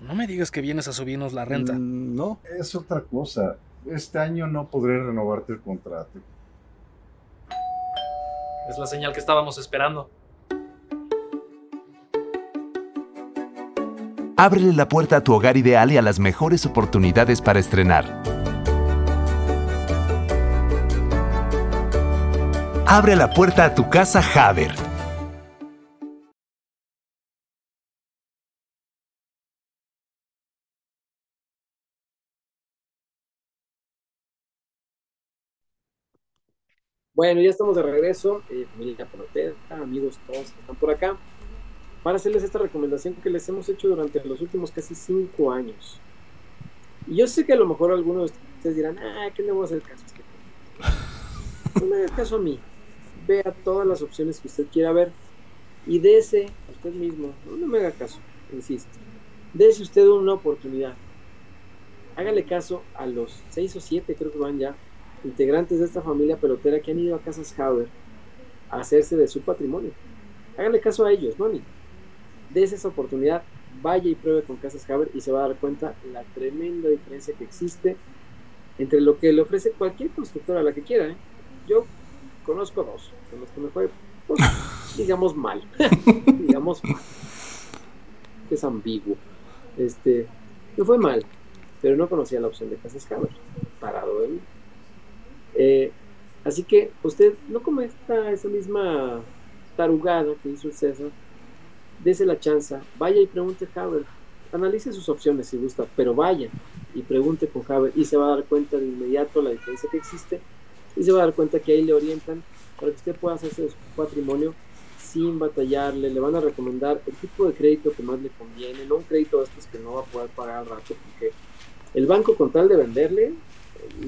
S3: no me digas que vienes a subirnos la renta.
S4: Mm, no, es otra cosa. Este año no podré renovarte el contrato.
S3: Es la señal que estábamos esperando.
S5: Ábrele la puerta a tu hogar ideal y a las mejores oportunidades para estrenar. Abre la puerta a tu casa Haber.
S1: Bueno, ya estamos de regreso, eh, familia amigos todos que están por acá, para hacerles esta recomendación que les hemos hecho durante los últimos casi cinco años. Y yo sé que a lo mejor algunos de ustedes dirán, ah, ¿qué le voy a hacer caso este [LAUGHS] No me haga caso a mí. Vea todas las opciones que usted quiera ver y dése a usted mismo, no, me haga caso, insisto, dése usted una oportunidad. Hágale caso a los seis o siete, creo que van ya, integrantes de esta familia pelotera que han ido a Casas Howard a hacerse de su patrimonio. Háganle caso a ellos, ¿no? De esa oportunidad, vaya y pruebe con Casas Haber y se va a dar cuenta la tremenda diferencia que existe entre lo que le ofrece cualquier constructora, la que quiera. ¿eh? Yo conozco dos, con los que me fue, pues, [LAUGHS] digamos mal, [LAUGHS] digamos mal, que es ambiguo. Este, me fue mal, pero no conocía la opción de Casas Haber, parado en eh, así que usted no cometa esa misma tarugada que hizo el César, dese la chance, vaya y pregunte a Haber, analice sus opciones si gusta, pero vaya y pregunte con Haber y se va a dar cuenta de inmediato la diferencia que existe y se va a dar cuenta que ahí le orientan para que usted pueda hacerse su patrimonio sin batallarle, le van a recomendar el tipo de crédito que más le conviene, no un crédito de estos que no va a poder pagar al rato, porque el banco con tal de venderle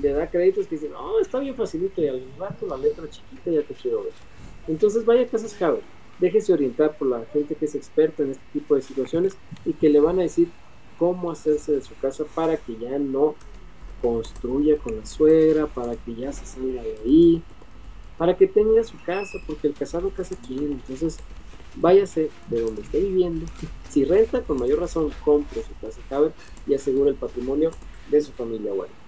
S1: le da créditos que dicen, no, está bien facilito y al rato la letra chiquita ya te quiero ver. Entonces vaya a Casas Javier, déjese orientar por la gente que es experta en este tipo de situaciones y que le van a decir cómo hacerse de su casa para que ya no construya con la suegra, para que ya se salga de ahí, para que tenga su casa, porque el casado casa quiere, entonces váyase de donde esté viviendo. Si renta, con mayor razón, compre su casa Javier y asegure el patrimonio de su familia. Bueno.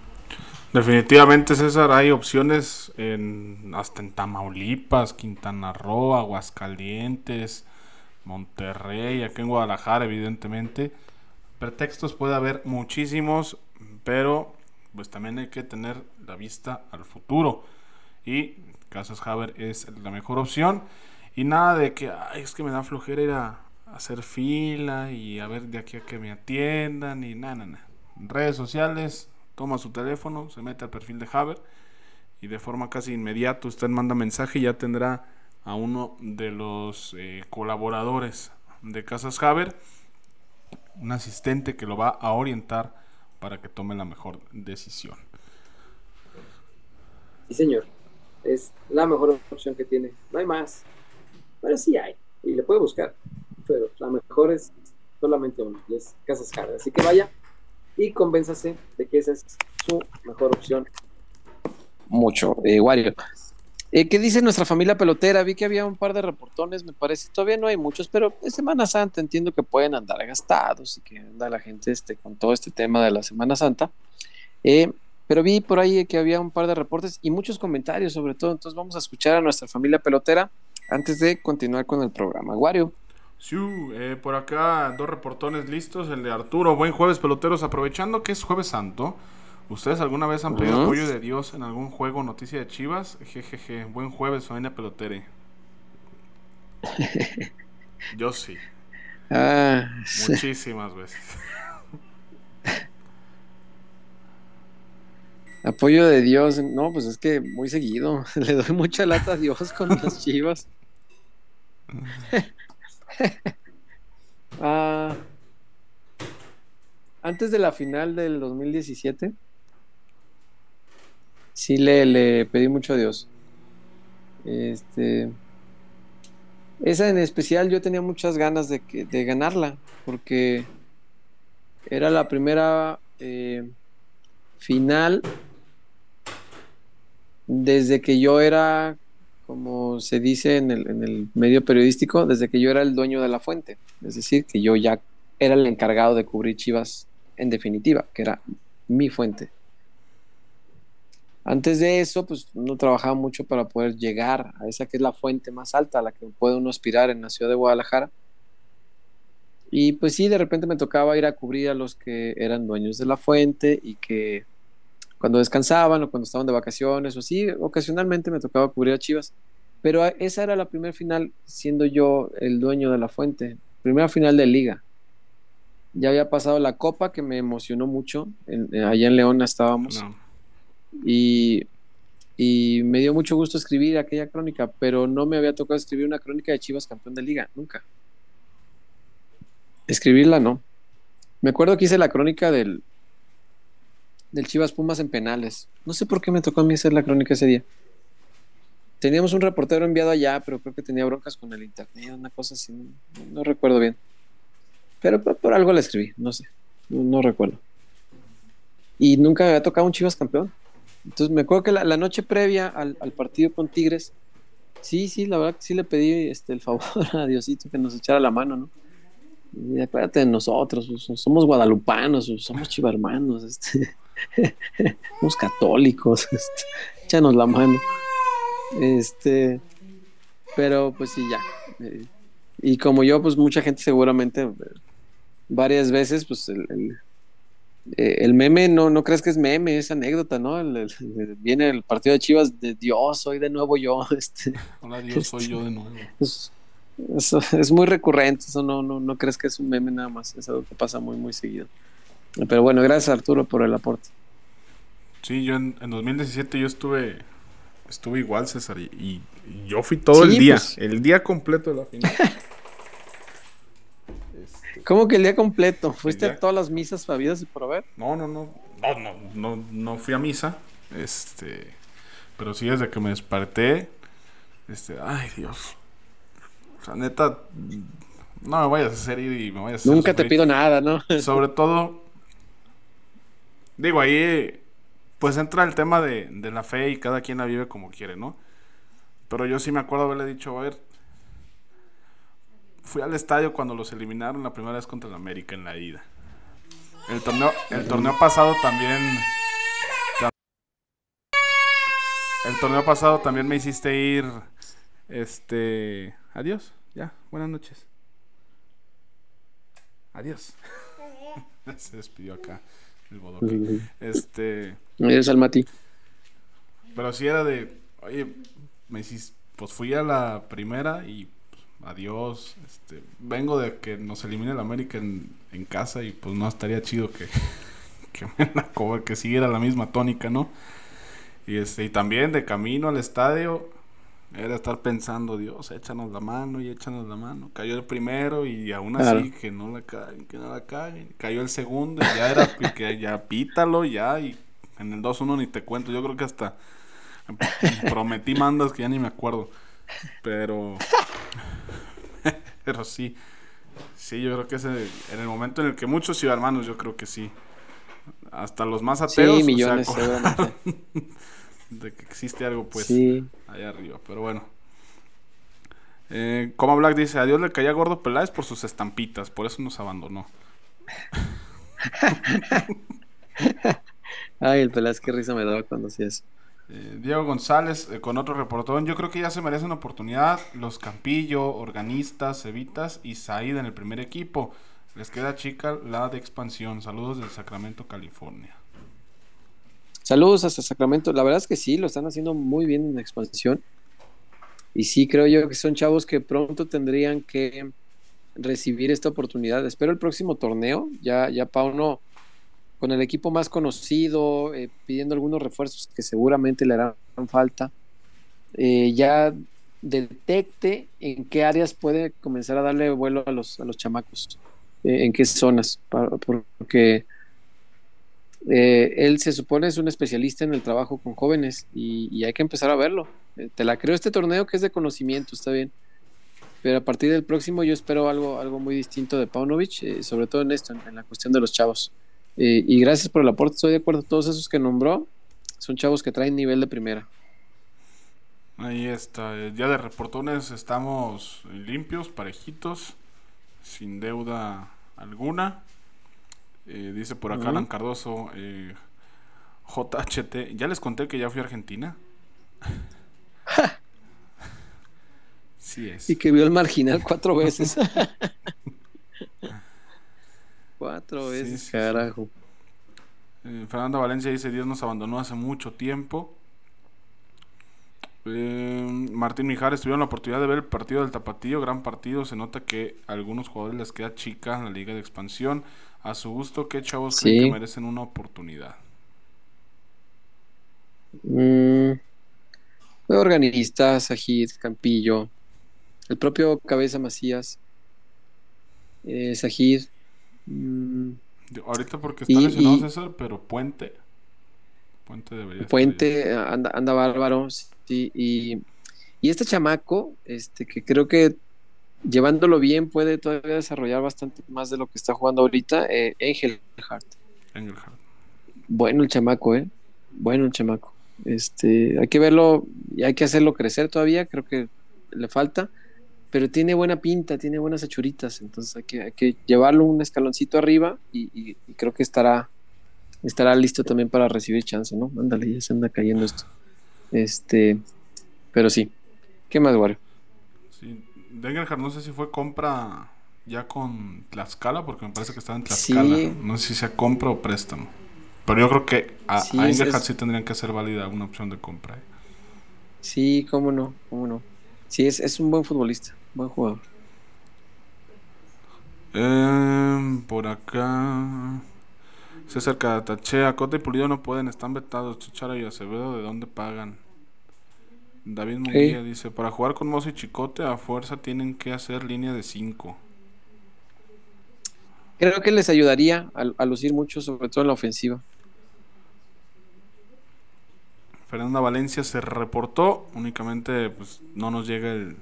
S2: Definitivamente, César, hay opciones en, hasta en Tamaulipas, Quintana Roo, Aguascalientes, Monterrey, aquí en Guadalajara, evidentemente. Pretextos puede haber muchísimos, pero pues también hay que tener la vista al futuro. Y Casas Haber es la mejor opción. Y nada de que, ay, es que me da flojera ir a, hacer fila y a ver de aquí a que me atiendan y nada, nada. Redes sociales, toma su teléfono, se mete al perfil de Haber y de forma casi inmediata usted manda mensaje y ya tendrá a uno de los eh, colaboradores de Casas Haber, un asistente que lo va a orientar para que tome la mejor decisión.
S1: Sí, señor. Es la mejor opción que tiene. No hay más. Pero sí hay. Y le puede buscar. Pero la mejor es solamente uno. es Casas Haber. Así que vaya, y convénzase de que esa es su mejor opción. Mucho, eh, Wario. Eh, ¿Qué dice nuestra familia pelotera? Vi que había un par de reportones, me parece. Todavía no hay muchos, pero es Semana Santa entiendo que pueden andar gastados y que anda la gente este, con todo este tema de la Semana Santa. Eh, pero vi por ahí que había un par de reportes y muchos comentarios sobre todo. Entonces vamos a escuchar a nuestra familia pelotera antes de continuar con el programa. Wario.
S2: Sí, eh, por acá dos reportones listos. El de Arturo, buen jueves peloteros. Aprovechando que es jueves santo, ¿ustedes alguna vez han pedido apoyo de Dios en algún juego noticia de Chivas? Jejeje, buen jueves, familia pelotere. [LAUGHS] Yo sí. Ah, Muchísimas veces. [LAUGHS]
S1: Apoyo de Dios. No, pues es que muy seguido. [LAUGHS] Le doy mucha lata a Dios con las chivas. [LAUGHS] Ah, antes de la final del 2017, sí le, le pedí mucho a Dios. Este, esa en especial yo tenía muchas ganas de, que, de ganarla, porque era la primera eh, final desde que yo era, como se dice en el, medio periodístico, desde que yo era el dueño de la fuente. Es decir, que yo ya era el encargado de cubrir Chivas en definitiva, que era mi fuente. Antes de eso, pues no trabajaba mucho para poder llegar a esa que es la fuente más alta a la que puede uno aspirar en la ciudad de Guadalajara. Y pues sí, de repente me tocaba ir a cubrir a los que eran dueños de la fuente y que cuando descansaban o cuando estaban de vacaciones o sí, ocasionalmente me tocaba cubrir a Chivas. Pero esa era la primera final siendo yo el dueño de la fuente, primera final de liga. Ya había pasado la copa que me emocionó mucho, allá en León estábamos. Y, y me dio mucho gusto escribir aquella crónica, pero no me había tocado escribir una crónica de Chivas campeón de liga, nunca. Escribirla no. Me acuerdo que hice la crónica del, del Chivas Pumas en penales. No sé por qué me tocó a mí hacer la crónica ese día. Teníamos un reportero enviado allá, pero creo que tenía broncas con el internet, una cosa así, no, recuerdo bien. Pero por, algo la escribí, no sé, no, recuerdo. Y nunca había tocado un Chivas campeón. Entonces me acuerdo que la, noche previa al, partido con Tigres, sí, sí, la verdad que sí le pedí este, el favor [LAUGHS] a Diosito que nos echara la mano, ¿no? Y acuérdate de nosotros, somos guadalupanos, somos chivarmanos, este, [LAUGHS] somos católicos, [LAUGHS] este, échanos la mano. Este, pero pues sí, ya. Eh, y como yo, pues mucha gente seguramente eh, varias veces, pues el, eh, el, meme, no, no crees que es meme, es anécdota, ¿no? viene el partido de Chivas de Dios, soy de nuevo yo. [LAUGHS] Este,
S2: Hola Dios, soy yo de nuevo.
S1: Es, es, muy recurrente, eso no, no, no crees que es un meme nada más, es algo que pasa muy, muy seguido. Pero bueno, gracias Arturo por el aporte.
S2: Sí, yo en, en 2017 yo estuve estuve igual, César, y, yo fui todo el día, pues. el día completo de la final.
S1: Este, [LAUGHS] ¿Cómo que el día completo? ¿Fuiste a todas las misas habidas y por haber?
S2: No, no, no, no, no, no, no fui a misa, este, pero sí desde que me desperté, este, ay Dios, o sea, neta, no me vayas a hacer ir y me vayas a hacer
S1: Nunca te pido nada, ¿no?
S2: Sobre todo, digo, ahí pues entra el tema de, la fe y cada quien la vive como quiere, ¿no? Pero yo sí me acuerdo haberle dicho, a ver, fui al estadio cuando los eliminaron la primera vez contra el América en la ida. El torneo, el torneo pasado también... El torneo pasado también me hiciste ir... Este... Adiós, ya, buenas noches. Adiós. [LAUGHS] Se despidió acá el bodoque. Este...
S1: Adiós al Mati.
S2: Pero si era de, oye, me hiciste, pues fui a la primera y pues, adiós. Este, vengo de que nos elimine el América en, casa y pues no estaría chido que, [LAUGHS] que me la que siguiera la misma tónica, ¿no? Y, este, y también de camino al estadio, era estar pensando, Dios, échanos la mano y échanos la mano. Cayó el primero y aún así que no la caguen, que no la caguen. Cayó el segundo y ya era que ya pítalo ya y en el 2-1 ni te cuento. Yo creo que hasta prometí mandas que ya ni me acuerdo. Pero. [LAUGHS] pero sí. Sí, yo creo que es en el momento en el que muchos hermanos, yo creo que sí. Hasta los más ateos.
S1: Sí, millones, [LAUGHS]
S2: de que existe algo, pues, allá arriba. Pero bueno. Eh, como Black dice, a Dios le caía gordo Peláez por sus estampitas, por eso nos abandonó. [LAUGHS]
S1: Ay, el Peláez, qué risa me daba cuando hacía eso.
S2: Eh, Diego González eh, con otro reportón. Yo creo que ya se merece una oportunidad. Los Campillo, Organistas, Cevitas y Said en el primer equipo. Les queda chica la de expansión. Saludos desde Sacramento, California.
S1: Saludos hasta Sacramento. La verdad es que sí, lo están haciendo muy bien en expansión. Y sí, creo yo que son chavos que pronto tendrían que recibir esta oportunidad. Espero el próximo torneo. Ya, ya Pauno con el equipo más conocido, eh, pidiendo algunos refuerzos que seguramente le harán falta, eh, ya detecte en qué áreas puede comenzar a darle vuelo a los, a los chamacos, eh, en qué zonas, porque eh, él se supone es un especialista en el trabajo con jóvenes y, hay que empezar a verlo. Eh, te la creo este torneo que es de conocimiento, está bien. Pero a partir del próximo yo espero algo, algo muy distinto de Paunovic, eh, sobre todo en esto, en, en la cuestión de los chavos. Eh, y gracias por el aporte, estoy de acuerdo. Todos esos que nombró son chavos que traen nivel de primera.
S2: Ahí está. Ya de reportones estamos limpios, parejitos, sin deuda alguna. Eh, dice por acá
S1: Ujú.
S2: Alan Cardoso, eh, JHT. Ya les conté que ya fui a Argentina. [LAUGHS] sí es.
S1: Y que vio el marginal cuatro veces. [LAUGHS] cuatro veces,
S2: sí, sí.
S1: carajo.
S2: Eh, Fernanda Valencia dice, Dios nos abandonó hace mucho tiempo. Eh, Martín Mijares tuvieron la oportunidad de ver el partido del Tapatío, gran partido. Se nota que a algunos jugadores les queda chica en la liga de expansión. A su gusto, ¿qué chavos creen
S1: Sí.
S2: que merecen una oportunidad?
S1: Mm, organista, Sajid, Campillo, el propio Cabeza Macías, eh, Sajid. mm,
S2: Ahorita porque está
S1: Y-
S2: lesionado
S1: y-
S2: César, pero Puente. Puente debería
S1: Puente anda, anda bárbaro, sí, y, y este chamaco, este, que creo que llevándolo bien puede todavía desarrollar bastante más de lo que está jugando ahorita, eh,
S2: ahí, Engelhardt.
S1: Bueno el chamaco, eh. Bueno el chamaco. Este, hay que verlo y hay que hacerlo crecer todavía, creo que le falta, pero tiene buena pinta, tiene buenas hechuritas, entonces hay que, hay que llevarlo un escaloncito arriba y, y- y creo que estará, estará listo también para recibir chance, ¿no? Ándale, ya se anda cayendo esto. Este, pero sí. ¿Qué más, Wario?
S2: Sí. De Engelhardt no sé si fue compra ya con Tlaxcala, porque me parece que estaba en Tlaxcala.
S1: Sí.
S2: No sé si sea compra o préstamo. Pero yo creo que a,
S1: Sí,
S2: a Engelhardt
S1: es-
S2: sí tendrían que hacer válida una opción de compra. ¿eh?
S1: Sí, cómo no, cómo no. Sí, es, es un buen futbolista, buen jugador.
S2: Em, por acá. César Catachea, Cota y Pulido no pueden, están vetados. Chichara y Acevedo, ¿de dónde pagan? David Munguía dice: Para jugar con Mozo y Chicote, a fuerza tienen que hacer línea de 5.
S1: Creo que les ayudaría a, a lucir mucho, sobre todo en la ofensiva.
S2: Fernanda Valencia se reportó, únicamente pues no nos llega el,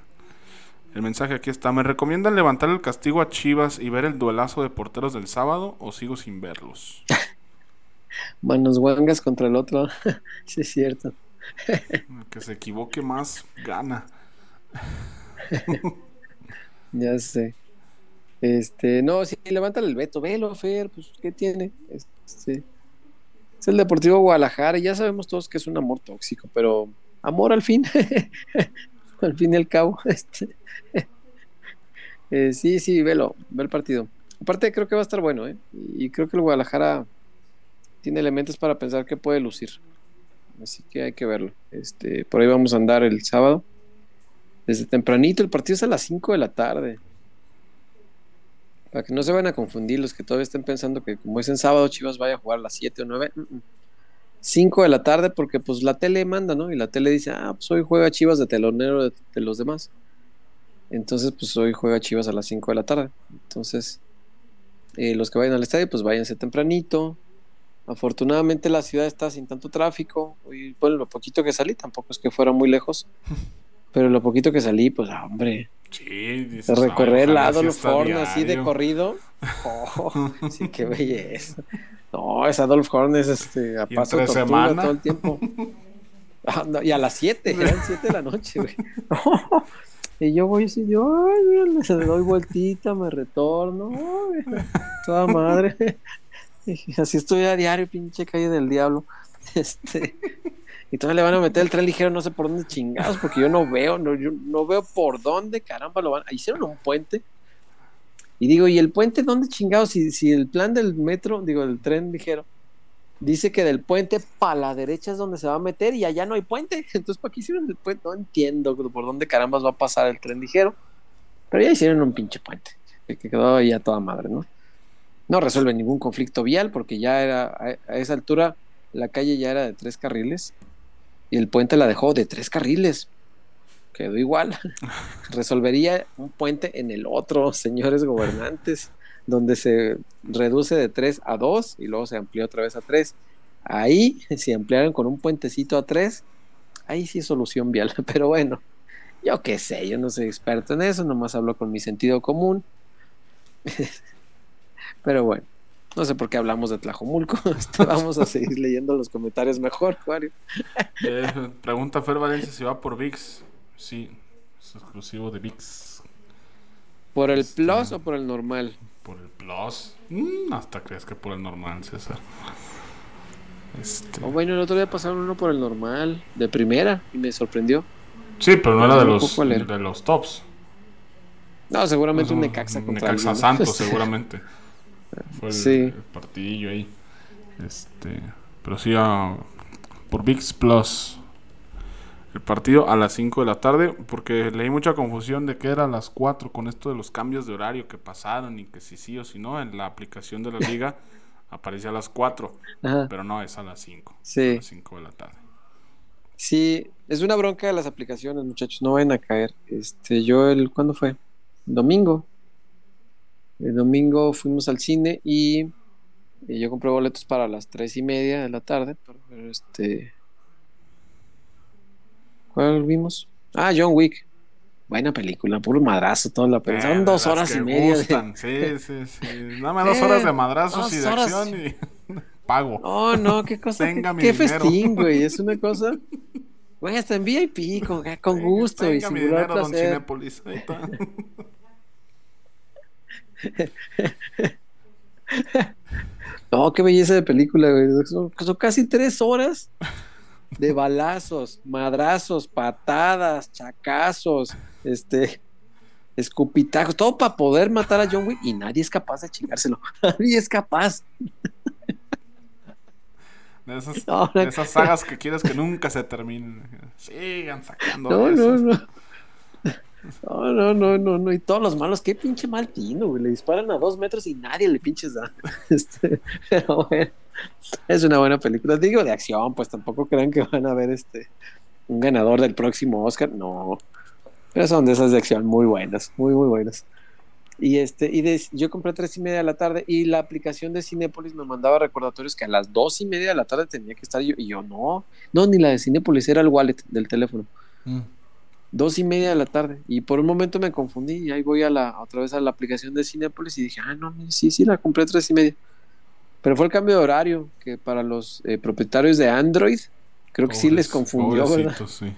S2: el mensaje, aquí está. ¿Me recomiendan levantar el castigo a Chivas y ver el duelazo de porteros del sábado o sigo sin verlos? [LAUGHS]
S1: Manos guangas contra el otro. [LAUGHS] sí, es cierto. [LAUGHS]
S2: Que se equivoque más, gana. [LAUGHS]
S1: Ya sé. Este, no, sí, levántale el veto, velo, Fer, pues, ¿qué tiene? Este, es el Deportivo Guadalajara, y ya sabemos todos que es un amor tóxico, pero amor al fin, [LAUGHS] al fin y al cabo. Este, eh, sí, sí, velo, ve el partido. Aparte, creo que va a estar bueno, ¿eh? Y creo que el Guadalajara tiene elementos para pensar que puede lucir. Así que hay que verlo. Este, por ahí vamos a andar el sábado. Desde tempranito, el partido es a las 5 de la tarde. Para que no se van a confundir los que todavía estén pensando que como es en sábado Chivas vaya a jugar a las 7 o 9. 5 de la tarde porque pues la tele manda, ¿no? Y la tele dice, ah, pues hoy juega Chivas de telonero de, de los demás. Entonces pues hoy juega Chivas a las 5 de la tarde. Entonces eh, los que vayan al estadio pues váyanse tempranito. Afortunadamente la ciudad está sin tanto tráfico. Hoy, bueno, lo poquito que salí tampoco es que fuera muy lejos. Pero lo poquito que salí, pues hombre,
S2: Sí, dices,
S1: recorrer
S2: "Ay,
S1: la
S2: ojalá sí
S1: Adolf Horn así de
S2: diario".
S1: corrido. [LAUGHS] Oh, sí, qué belleza. No, esa Adolf Horn es este, a
S2: ¿Y
S1: paso
S2: semana?
S1: todo el tiempo. Ah, no, y a las 7, eran [LAUGHS] 7 de la noche, güey. [LAUGHS] y yo voy así, yo, ay, mira, le doy vueltita, me retorno. ay, toda madre. [LAUGHS] Así estoy a diario, pinche calle del diablo. [LAUGHS] Este. Y todavía le van a meter el tren ligero, no sé por dónde chingados, porque yo no veo, no, yo no veo por dónde caramba lo van. Hicieron un puente. Y digo, ¿y el puente dónde chingados? Si, si el plan del metro, digo, del tren ligero, dice que del puente para la derecha es donde se va a meter y allá no hay puente. [LAUGHS] Entonces, ¿para qué hicieron el puente? No entiendo por dónde carambas va a pasar el tren ligero. Pero ya hicieron un pinche puente, que quedó ahí a toda madre, ¿no? No resuelve ningún conflicto vial porque ya era a, esa altura la calle ya era de tres carriles y el puente la dejó de tres carriles. Quedó igual. [LAUGHS] Resolvería un puente en el otro, señores gobernantes, donde se reduce de tres a dos y luego se amplió otra vez a tres. Ahí, si ampliaran con un puentecito a tres, ahí sí es solución vial. [LAUGHS] Pero bueno, yo qué sé, yo no soy experto en eso, nomás hablo con mi sentido común. [LAUGHS] Pero bueno, no sé por qué hablamos de Tlajomulco. [LAUGHS] Este, vamos a seguir leyendo los comentarios mejor, Juario.
S2: Eh, pregunta Fer Valencia si va por VIX. Sí, es exclusivo de VIX.
S1: ¿Por el
S2: Este-
S1: Plus o por el normal?
S2: ¿Por el Plus? Mm, hasta crees que por el normal, César. Este...
S1: O bueno, el otro día pasaron uno por el normal, de primera, y me sorprendió.
S2: Sí, pero no era de
S1: No,
S2: los, de los tops.
S1: No, seguramente un
S2: Pues,
S1: Necaxa
S2: un
S1: contra
S2: Necaxa
S1: ¿no?
S2: Santos, [LAUGHS] seguramente. Fue el,
S1: Sí.
S2: el partidillo ahí. Este, pero sí, ah, por VIX Plus. El partido a las 5 de la tarde, porque leí mucha confusión de que era a las 4 con esto de los cambios de horario que pasaron y que si sí o si no, en la aplicación de la [LAUGHS] liga aparecía a las 4,
S1: Ajá,
S2: pero no, es a las 5. A
S1: sí,
S2: las 5 de la tarde.
S1: sí, es una bronca de las aplicaciones, muchachos, no vayan a caer. Este, yo el, ¿cuándo fue? Domingo. El domingo fuimos al cine y, y yo compré boletos para las tres y media de la tarde, pero, este, ¿cuál vimos? Ah, John Wick. Buena película, puro madrazo, toda la película.
S2: Eh,
S1: Son
S2: de
S1: dos horas y media. de-
S2: gustan, [LAUGHS] Sí, sí, sí. Dame dos
S1: Eh,
S2: horas de madrazos
S1: dos
S2: y de
S1: horas.
S2: acción y [LAUGHS] pago.
S1: Oh, no, qué cosa,
S2: Tenga
S1: qué,
S2: mi
S1: qué festín, güey. Es una [LAUGHS] cosa. Güey, hasta en VIP, con, con
S2: Tenga-
S1: gusto y
S2: tenga mi
S1: singular
S2: dinero, don
S1: placer.
S2: Cinépolis. Ahí está. [LAUGHS]
S1: No, qué belleza de película, güey. Son, son casi tres horas de balazos, madrazos, patadas, chacazos, este, escupitajos, todo para poder matar a John Wick y nadie es capaz de chingárselo. [LAUGHS] Nadie es capaz.
S2: De esas, [LAUGHS]
S1: No,
S2: de
S1: no.
S2: esas sagas que quieres que nunca se terminen. Sigan sacando
S1: No,
S2: de
S1: no, no. No, no, no, no, no. Y todos los malos, qué pinche mal tino, güey. Le disparan a dos metros y nadie le pinches da. [LAUGHS] Este, pero bueno, es una buena película. Digo de acción, pues tampoco crean que van a ver este un ganador del próximo Oscar. No. Pero son de esas de acción muy buenas, muy, muy buenas. Y este, y de- yo compré a tres y media de la tarde y la aplicación de Cinépolis me mandaba recordatorios que a las dos y media de la tarde tenía que estar yo. Y yo, no, no, ni la de Cinépolis, era el wallet del teléfono
S2: Mm.
S1: Dos y media de la tarde. Y por un momento me confundí y ahí voy a la, otra vez a la aplicación de Cinepolis y dije, ah, no, sí, sí, la compré a tres y media. Pero fue el cambio de horario que para los eh, propietarios de Android, creo que sí les confundió, ¿verdad?
S2: sí.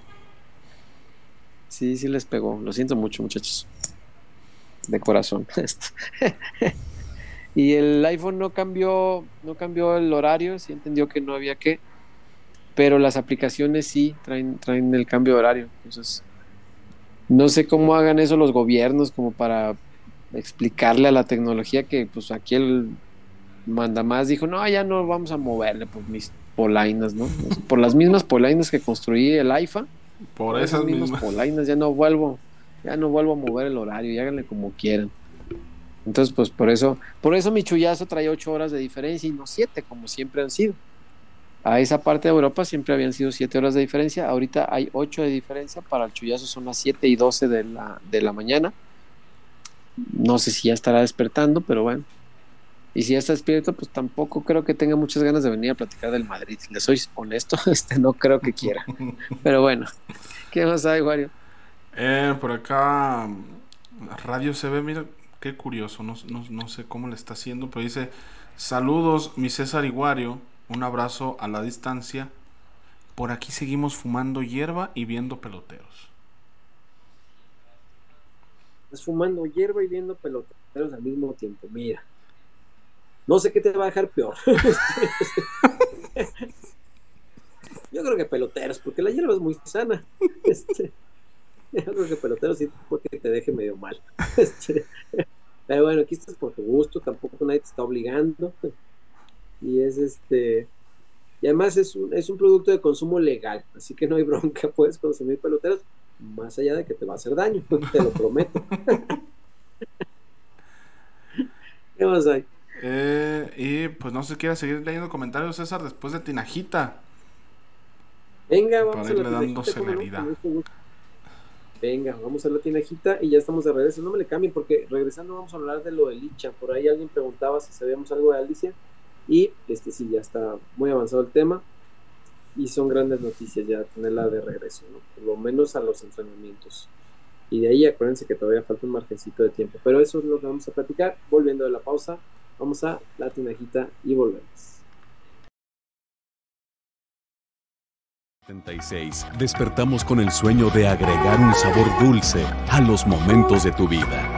S1: Sí, sí les pegó. Lo siento mucho, muchachos. De corazón. [LAUGHS] Y el iPhone no cambió, no cambió el horario, sí entendió que no había que, pero las aplicaciones sí traen, traen el cambio de horario. Entonces, no sé cómo hagan eso los gobiernos como para explicarle a la tecnología que pues aquí el mandamás dijo, no, ya no vamos a moverle por mis polainas, ¿no? [LAUGHS] Por las mismas polainas que construí el iPhone
S2: Por
S1: por
S2: esas
S1: mismas
S2: mismas.
S1: polainas, ya no vuelvo, ya no vuelvo a mover el horario, y háganle como quieran. Entonces, pues por eso, por eso mi chullazo traía ocho horas de diferencia y no siete, como siempre han sido. A esa parte de Europa siempre habían sido siete horas de diferencia, ahorita hay ocho de diferencia, para el chullazo son las siete y doce de la, de la mañana. No sé si ya estará despertando, pero bueno. Y si ya está despierto, pues tampoco creo que tenga muchas ganas de venir a platicar del Madrid. Si le soy honesto, [LAUGHS] este no creo que quiera. [LAUGHS] Pero bueno, ¿qué más hay, Wario?
S2: Eh, por acá, Radio CB, mira, qué curioso, no, no, no sé cómo le está haciendo, pero dice, saludos, mi César Iguario, un abrazo a la distancia, por aquí seguimos fumando hierba y viendo peloteros.
S1: Estás fumando hierba y viendo peloteros al mismo tiempo. Mira. No sé qué te va a dejar peor. [LAUGHS] Yo creo que peloteros, porque la hierba es muy sana. Este, yo creo que peloteros sí porque te deje medio mal. Este, pero bueno, aquí estás por tu gusto, tampoco nadie te está obligando. Y es este. Y además es un, es un producto de consumo legal, así que no hay bronca, [LAUGHS] puedes consumir peloteros, más allá de que te va a hacer daño, [LAUGHS] te lo prometo. [LAUGHS] ¿Qué más hay?
S2: Eh, y pues no sé si quieres seguir leyendo comentarios, César, después de Tinajita.
S1: Venga, vamos
S2: Para
S1: a
S2: irle dando celeridad.
S1: Venga, vamos a la tinajita y ya estamos de regreso. No me le cambien porque regresando vamos a hablar de lo de Licha. Por ahí alguien preguntaba si sabíamos algo de Alicia y este sí, ya está muy avanzado el tema y son grandes noticias ya tenerla de regreso, ¿no? Por lo menos a los entrenamientos. Y de ahí acuérdense que todavía falta un margencito de tiempo. Pero eso es lo que vamos a platicar. Volviendo de la pausa, vamos a la tinajita y volvemos.
S6: 76. Despertamos con el sueño de agregar un sabor dulce a los momentos de tu vida.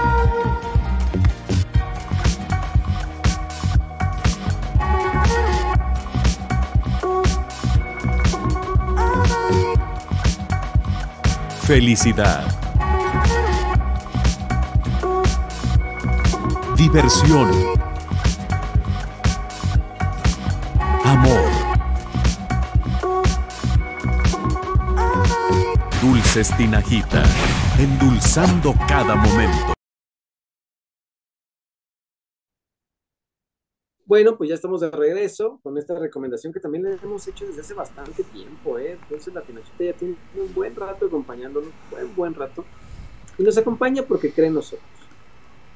S6: Felicidad. Diversión. Amor. Dulces Tinajita, endulzando cada momento.
S1: Bueno, pues ya estamos de regreso con esta recomendación que también le hemos hecho desde hace bastante tiempo, ¿eh? Entonces la ya tiene un buen rato acompañándonos, buen, buen rato. Y nos acompaña porque cree en nosotros.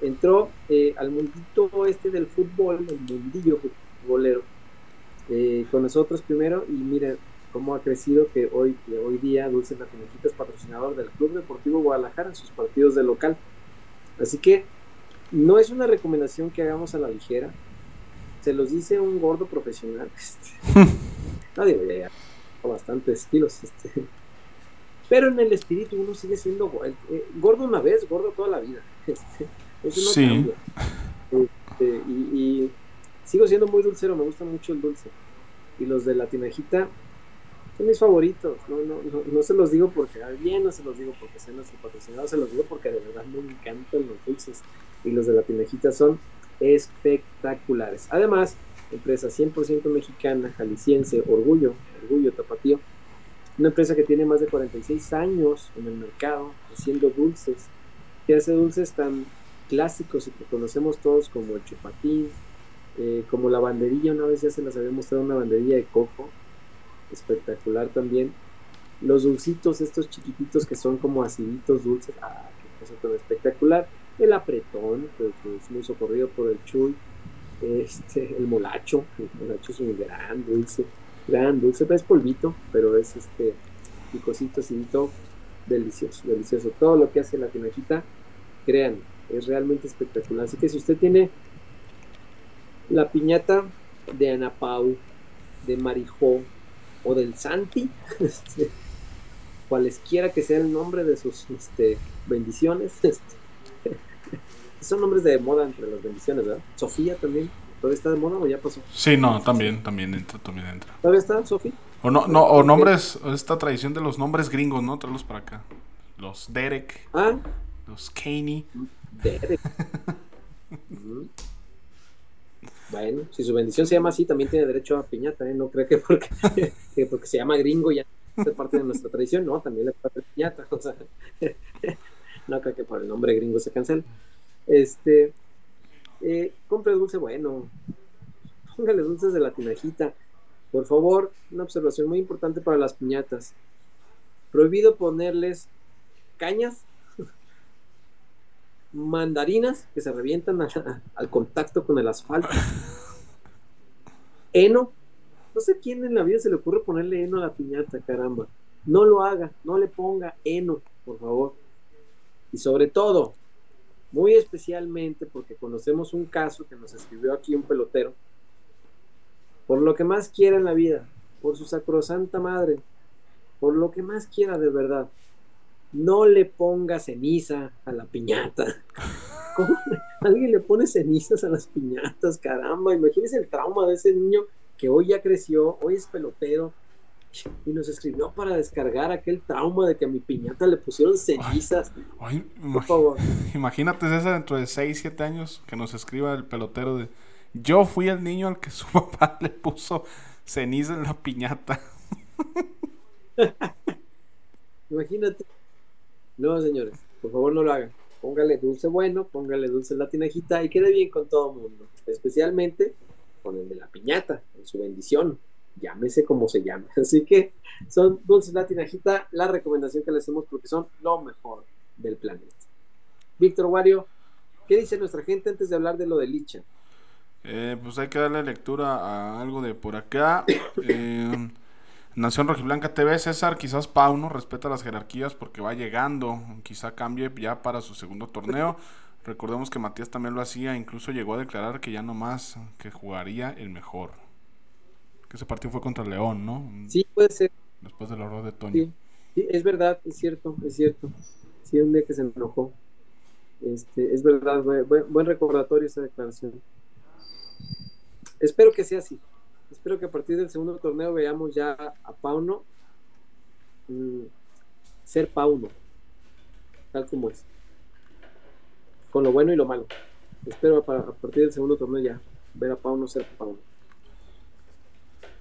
S1: Entró eh, al mundito este del fútbol, el mundillo futbolero, eh, con nosotros primero y mire cómo ha crecido que hoy, que hoy día Dulce La Tinajita es patrocinador del Club Deportivo Guadalajara en sus partidos de local. Así que no es una recomendación que hagamos a la ligera, se los dice un gordo profesional. [LAUGHS] Este, [LAUGHS] no digo, ya, ya, bastantes kilos. Este, pero en el espíritu uno sigue siendo eh, gordo una vez, gordo toda la vida. [LAUGHS] Este, eso no
S2: Sí.
S1: cambia. Este, y, y sigo siendo muy dulcero, me gusta mucho el dulce. Y los de la tinajita son mis favoritos. No, no, no, no se los digo porque bien, no se los digo porque sean nuestro patrocinador, se los digo porque de verdad me encantan los dulces. Y los de la tinajita son espectaculares. Además, empresa 100% mexicana, jalisciense, orgullo, orgullo tapatío. Una empresa que tiene más de 46 años en el mercado haciendo dulces, que hace dulces tan clásicos y que conocemos todos como el chupatín, eh, como la banderilla, una vez ya se las había mostrado una banderilla de coco, espectacular también. Los dulcitos, estos chiquititos que son como aciditos dulces, ah, tan espectacular. El apretón, que, que es muy socorrido por el chuy. Este, el molacho, el molacho es un gran dulce, gran dulce, es polvito, pero es este picosito, acidito, delicioso, delicioso. Todo lo que hace la tinajita, crean, es realmente espectacular. Así que si usted tiene la piñata de Ana Pau, de Marijó o del Santi, [LAUGHS] este, cualesquiera que sea el nombre de sus este, bendiciones, [LAUGHS] este, son nombres de moda entre las bendiciones, ¿verdad? Sofía también, ¿todavía está de moda o ya pasó?
S2: Sí, no, también, también entra, también entra.
S1: ¿Todavía está, Sofía?
S2: O no, no, o nombres, esta tradición de los nombres gringos, ¿no? Traerlos para acá. Los Derek,
S1: Ah,
S2: los Kaney.
S1: Derek. [LAUGHS] Bueno, si su bendición se llama así, también tiene derecho a piñata, ¿eh? No creo que porque, [LAUGHS] que porque se llama gringo ya es parte de nuestra tradición, no, también le parte piñata, o sea, creo que por el nombre gringo se cancele. Este, eh, compre dulce bueno, póngale dulces de la tinajita. Por favor, una observación muy importante para las piñatas. Prohibido ponerles cañas [LAUGHS] mandarinas que se revientan al contacto con el asfalto, heno No sé quién en la vida se le ocurre ponerle heno a la piñata, caramba. No lo haga, no le ponga heno, por favor. Y sobre todo, muy especialmente porque conocemos un caso que nos escribió aquí un pelotero, por lo que más quiera en la vida, por su sacrosanta madre, por lo que más quiera de verdad, no le ponga ceniza a la piñata. [LAUGHS] ¿Cómo alguien le pone cenizas a las piñatas? Caramba, imagínese el trauma de ese niño que hoy ya creció, hoy es pelotero, y nos escribió para descargar aquel trauma de que a mi piñata le pusieron cenizas.
S2: Por favor. [LAUGHS] Imagínate esa dentro de 6, 7 años que nos escriba el pelotero de yo fui el niño al que su [LAUGHS] papá le puso ceniza en la piñata. [LAUGHS]
S1: Imagínate. No, señores, por favor no lo hagan. Póngale dulce bueno, póngale dulce latinajita y quede bien con todo el mundo. Especialmente con el de la piñata, en su bendición. Llámese como se llame. [LAUGHS] Así que son dulces latinajita la recomendación que le hacemos porque son lo mejor del planeta. Víctor Wario, ¿qué dice nuestra gente antes de hablar de lo de Licha?
S2: Eh, pues hay que darle lectura a algo de por acá. [COUGHS] Eh, Nación Rojiblanca TV, César, quizás Pauno respeta las jerarquías porque va llegando, quizá cambie ya para su segundo torneo. [LAUGHS] Recordemos que Matías también lo hacía, incluso llegó a declarar que ya no más, que jugaría el mejor. Que ese partido fue contra León, ¿no?
S1: Sí, puede ser.
S2: Después del horror de Toño.
S1: Sí, es verdad, es cierto, es cierto. Sí, un día que se enojó. Este, es verdad, buen recordatorio esa declaración. Espero que sea así espero que a partir del segundo torneo veamos ya a Pauno mm, ser Pauno, tal como es. Con lo bueno y lo malo. Espero a, partir del segundo torneo ya ver a Pauno ser Pauno.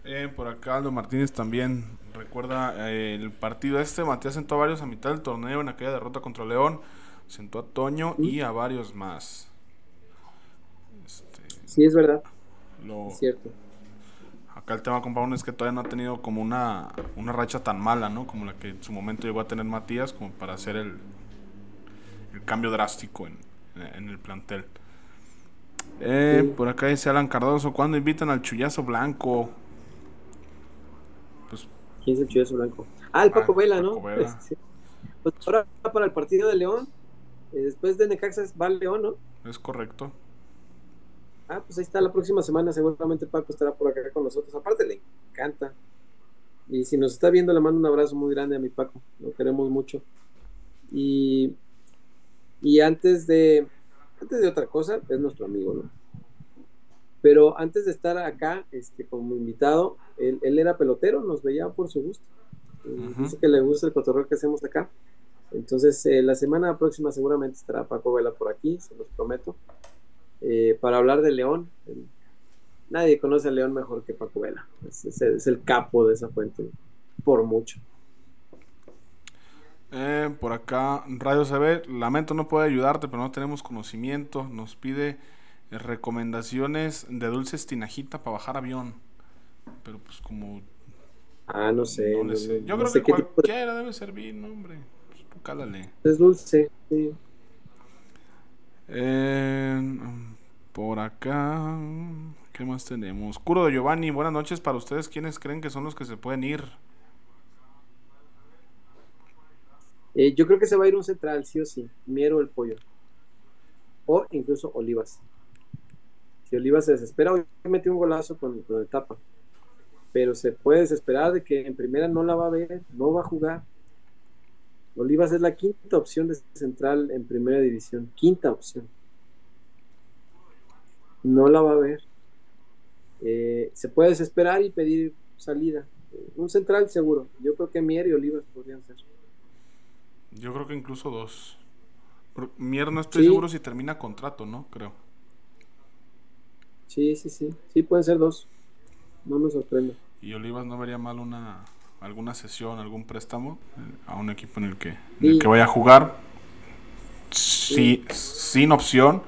S2: Eh, por acá Aldo Martínez también recuerda eh, el partido este. Matías sentó a varios a mitad del torneo en aquella derrota contra León. Sentó a Toño y a varios más.
S1: Este, sí, es verdad. es cierto
S2: acá el tema con es que todavía no ha tenido como una, una racha tan mala, ¿no? Como la que en su momento llegó a tener Matías, como para hacer el, el cambio drástico en, en el plantel. Eh, Por acá dice Alan Cardoso, ¿cuándo invitan al chullazo blanco?
S1: Pues, ¿Quién es el chullazo blanco? Ah, el Paco ah, Vela, ¿no? Este, pues ahora para el partido de León, eh, después de Necaxas va León, ¿no?
S2: Es correcto.
S1: Ah, pues ahí está la próxima semana, seguramente Paco estará por acá con nosotros. Aparte le encanta. Y si nos está viendo, le mando un abrazo muy grande a mi Paco, lo queremos mucho. Y, y antes de antes de otra cosa, es nuestro amigo, ¿no? Pero antes de estar acá, este, como invitado, él, era pelotero, nos veía por su gusto. Dice que le gusta el cotorreo que hacemos acá. Entonces, eh, la semana próxima seguramente estará Paco Vela por aquí, se los prometo. Eh, para hablar de León. Nadie conoce a León mejor que Paco Vela. Es, el capo de esa fuente, por mucho.
S2: Eh, por acá, Radio CB, lamento no puede ayudarte, pero no tenemos conocimiento. Nos pide eh, recomendaciones de dulces tinajita para bajar avión. Pero pues como...
S1: Ah, no sé.
S2: Yo creo que cualquiera debe servir, no, hombre. Pues, cálale.
S1: Es dulce, sí.
S2: Eh, por acá, ¿qué más tenemos? Curo de Giovanni, buenas noches para ustedes. ¿Quiénes creen que son los que se pueden ir?
S1: Eh, yo creo que se va a ir un central, sí o sí. Miero el pollo. O incluso Olivas. Si Olivas se desespera, hoy metió un golazo con, con el tapa. Pero se puede desesperar de que en primera no la va a ver, no va a jugar. Olivas es la quinta opción de central en primera división. Quinta opción no la va a ver. Eh, se puede desesperar y pedir salida. Un central seguro. Yo creo que Mier y Olivas podrían ser.
S2: Yo creo que incluso dos. Mier no estoy seguro si termina contrato, ¿no? Creo.
S1: Sí, sí, sí. Sí, pueden ser dos. No me sorprende.
S2: Y Olivas no vería mal una alguna sesión, algún préstamo eh, a un equipo en el que, en el que vaya a jugar. Sí, sin opción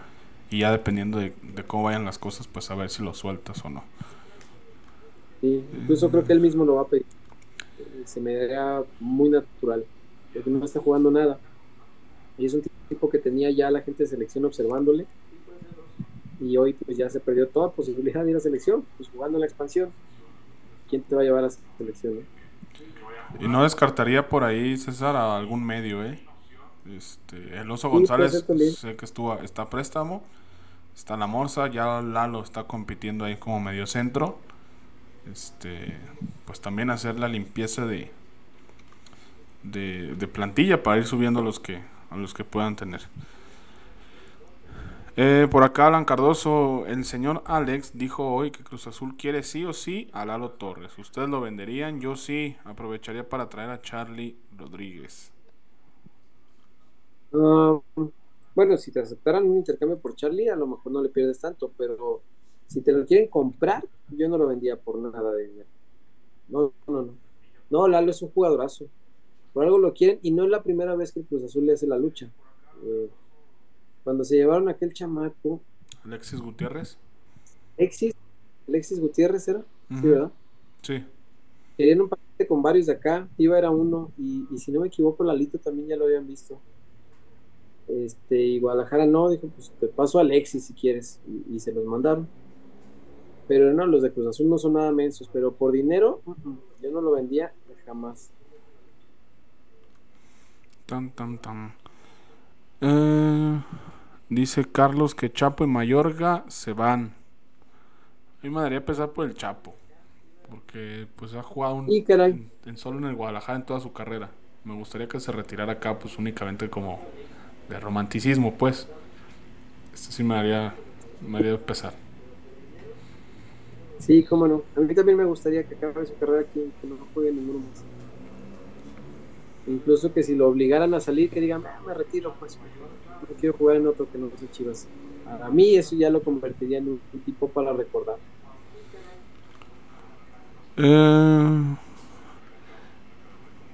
S2: y ya dependiendo de, cómo vayan las cosas, pues a ver si lo sueltas o no.
S1: Sí, incluso creo que él mismo lo va a pedir. Se me da muy natural, porque no está jugando nada. Y es un tipo que tenía ya la gente de selección observándole. Y hoy pues ya se perdió toda posibilidad de ir a selección, pues jugando en la expansión.
S7: quién te va a llevar a esa selección.
S2: Y no descartaría por ahí, César, a algún medio, ¿eh? Este, el Oso González, sé que estuvo, está a préstamo. Está la Morsa, ya Lalo está compitiendo ahí como medio centro. Este, pues también hacer la limpieza de, de, de plantilla para ir subiendo a los que, a los que puedan tener. Eh, por acá Alan Cardoso, el señor Alex dijo hoy que Cruz Azul quiere sí o sí a Lalo Torres. ¿Ustedes lo venderían? Yo sí, aprovecharía para traer a Charlie Rodríguez.
S7: Ah, bueno, si te aceptaran un intercambio por Charlie, a lo mejor no le pierdes tanto, pero si te lo quieren comprar, yo no lo vendía por nada de dinero. No, no, no. No, Lalo es un jugadorazo. Por algo lo quieren y no es la primera vez que Cruz Azul le hace la lucha. Eh, cuando se llevaron a aquel chamaco.
S2: Alexis Gutiérrez.
S7: Alexis, Alexis Gutiérrez era, sí, ¿verdad?
S2: Sí.
S7: Querían un paquete con varios de acá, Iba era uno, y, si no me equivoco, Lalito también ya lo habían visto. Este, y Guadalajara no, dijo, pues te paso a Alexis si quieres, y, se los mandaron. Pero no, los de Cruz Azul no son nada mensos, pero por dinero, yo no lo vendía jamás.
S2: Tan, tan, tan. Eh, Dice Carlos que Chapo y Mayorga se van. A mí me daría pesar por el Chapo. Porque pues ha jugado un, en, solo en el Guadalajara en toda su carrera. Me gustaría que se retirara acá pues únicamente como de romanticismo pues. Esto sí me haría, me haría pesar.
S7: Sí, cómo no. A mí también me gustaría que acabe su carrera aquí, que no juegue ninguno más. Incluso que si lo obligaran a salir, que digan, ah, me retiro, pues no quiero jugar en otro que no sea Chivas. A mí eso ya lo convertiría en un, tipo para recordar.
S2: Eh,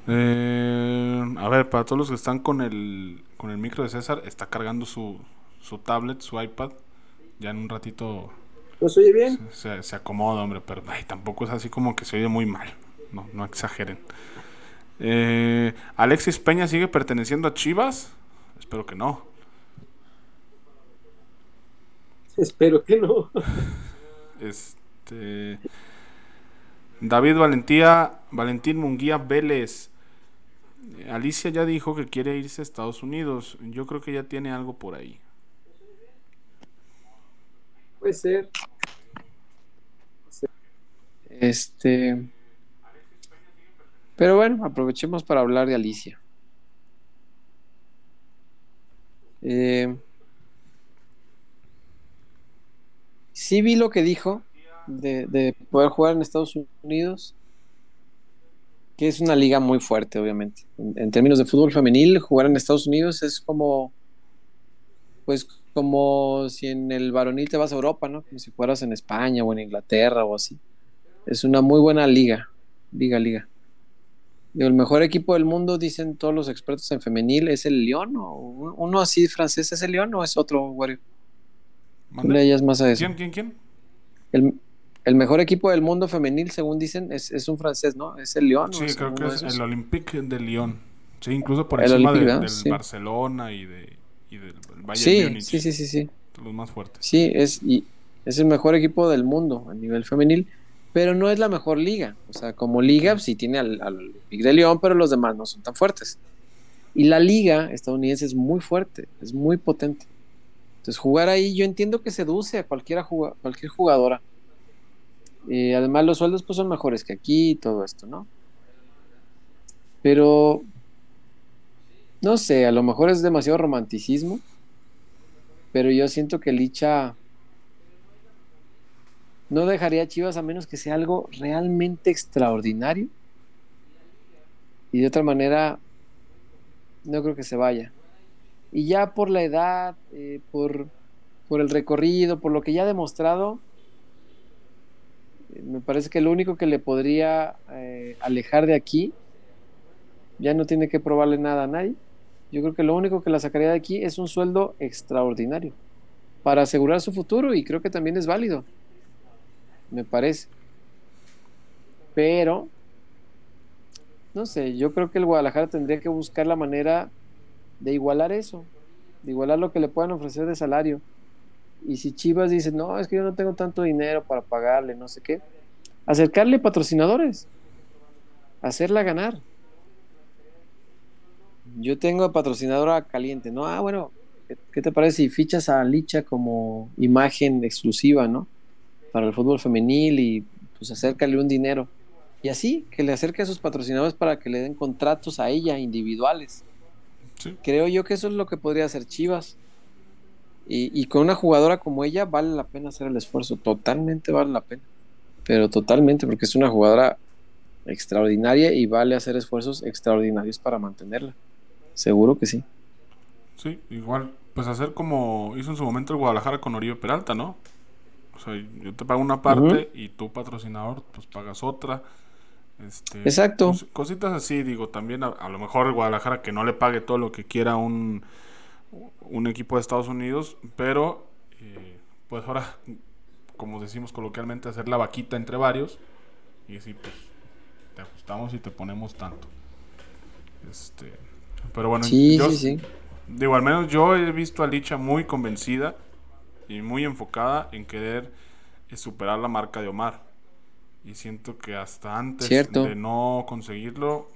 S2: eh, a ver, para todos los que están con el, con el micro de César, está cargando su, su tablet, su iPad. Ya en un ratito.
S7: ¿Pues oye bien?
S2: Se, se, acomoda, hombre, pero tampoco es así como que se oye muy mal. No, no exageren. Eh, ¿Alexis Peña sigue perteneciendo a Chivas? Espero que no.
S7: Espero que no.
S2: Este. David Valentía, Valentín Munguía Vélez. Alicia ya dijo que quiere irse a Estados Unidos. Yo creo que ya tiene algo por ahí.
S7: Puede ser.
S1: Este. Pero bueno, aprovechemos para hablar de Alicia. Eh, sí vi lo que dijo de, poder jugar en Estados Unidos, que es una liga muy fuerte, obviamente. En, términos de fútbol femenil, jugar en Estados Unidos es como, pues, como si en el varonil te vas a Europa, ¿no? Como si fueras en España o en Inglaterra o así. Es una muy buena liga, liga, liga. El mejor equipo del mundo, dicen todos los expertos en femenil, es el Lyon. ¿o uno así francés es el Lyon o es otro, Wario? Más a eso.
S2: ¿Quién, quién, quién?
S1: El, mejor equipo del mundo femenil, según dicen, es, un francés, ¿no? Es el Lyon.
S2: Sí, creo que es el Olympique de Lyon. Sí, incluso por encima del Barcelona y, de, y del Bayern
S1: sí, Sí, sí, sí, sí.
S2: Los más fuertes.
S1: Sí, es, y es el mejor equipo del mundo a nivel femenil pero no es la mejor liga. O sea, como liga sí tiene al, al de León, pero los demás no son tan fuertes. Y la liga estadounidense es muy fuerte, es muy potente. Entonces jugar ahí yo entiendo que seduce a cualquiera cualquier jugadora. y además los sueldos pues son mejores que aquí y todo esto, ¿no? Pero no sé, a lo mejor es demasiado romanticismo, pero yo siento que Licha no dejaría a Chivas a menos que sea algo realmente extraordinario. Y de otra manera, no creo que se vaya. Y ya por la edad, eh, por, por, el recorrido, por lo que ya ha demostrado, eh, me parece que lo único que le podría eh, alejar de aquí, ya no tiene que probarle nada a nadie. Yo creo que lo único que la sacaría de aquí es un sueldo extraordinario para asegurar su futuro y creo que también es válido me parece. Pero, no sé, yo creo que el Guadalajara tendría que buscar la manera de igualar eso, de igualar lo que le puedan ofrecer de salario. Y si Chivas dice, no, es que yo no tengo tanto dinero para pagarle, no sé qué, acercarle patrocinadores, hacerla ganar. Yo tengo patrocinadora caliente, ¿no? Ah, bueno, ¿qué, te parece si fichas a Licha como imagen exclusiva, ¿no? Para el fútbol femenil y pues acércale un dinero. Y así, que le acerque a sus patrocinadores para que le den contratos a ella, individuales.
S2: Sí.
S1: Creo yo que eso es lo que podría hacer Chivas. Y, y con una jugadora como ella vale la pena hacer el esfuerzo, totalmente vale la pena. Pero totalmente, porque es una jugadora extraordinaria y vale hacer esfuerzos extraordinarios para mantenerla. Seguro que sí.
S2: Sí, igual, pues hacer como hizo en su momento el Guadalajara con Oribe Peralta, ¿no? O sea, yo te pago una parte y tú patrocinador pues pagas otra. Este,
S1: Exacto.
S2: cos- cositas así, digo, también a, a lo mejor el Guadalajara que no le pague todo lo que quiera un, un equipo de Estados Unidos, pero eh, pues ahora, como decimos coloquialmente, hacer la vaquita entre varios y decir, pues te ajustamos y te ponemos tanto. Este, pero bueno,
S1: Sí,
S2: yo,
S1: sí, sí.
S2: Digo, al menos yo he visto a Licha muy convencida y muy enfocada en querer eh, superar la marca de Omar. Y siento que hasta antes
S1: Cierto.
S2: de no conseguirlo,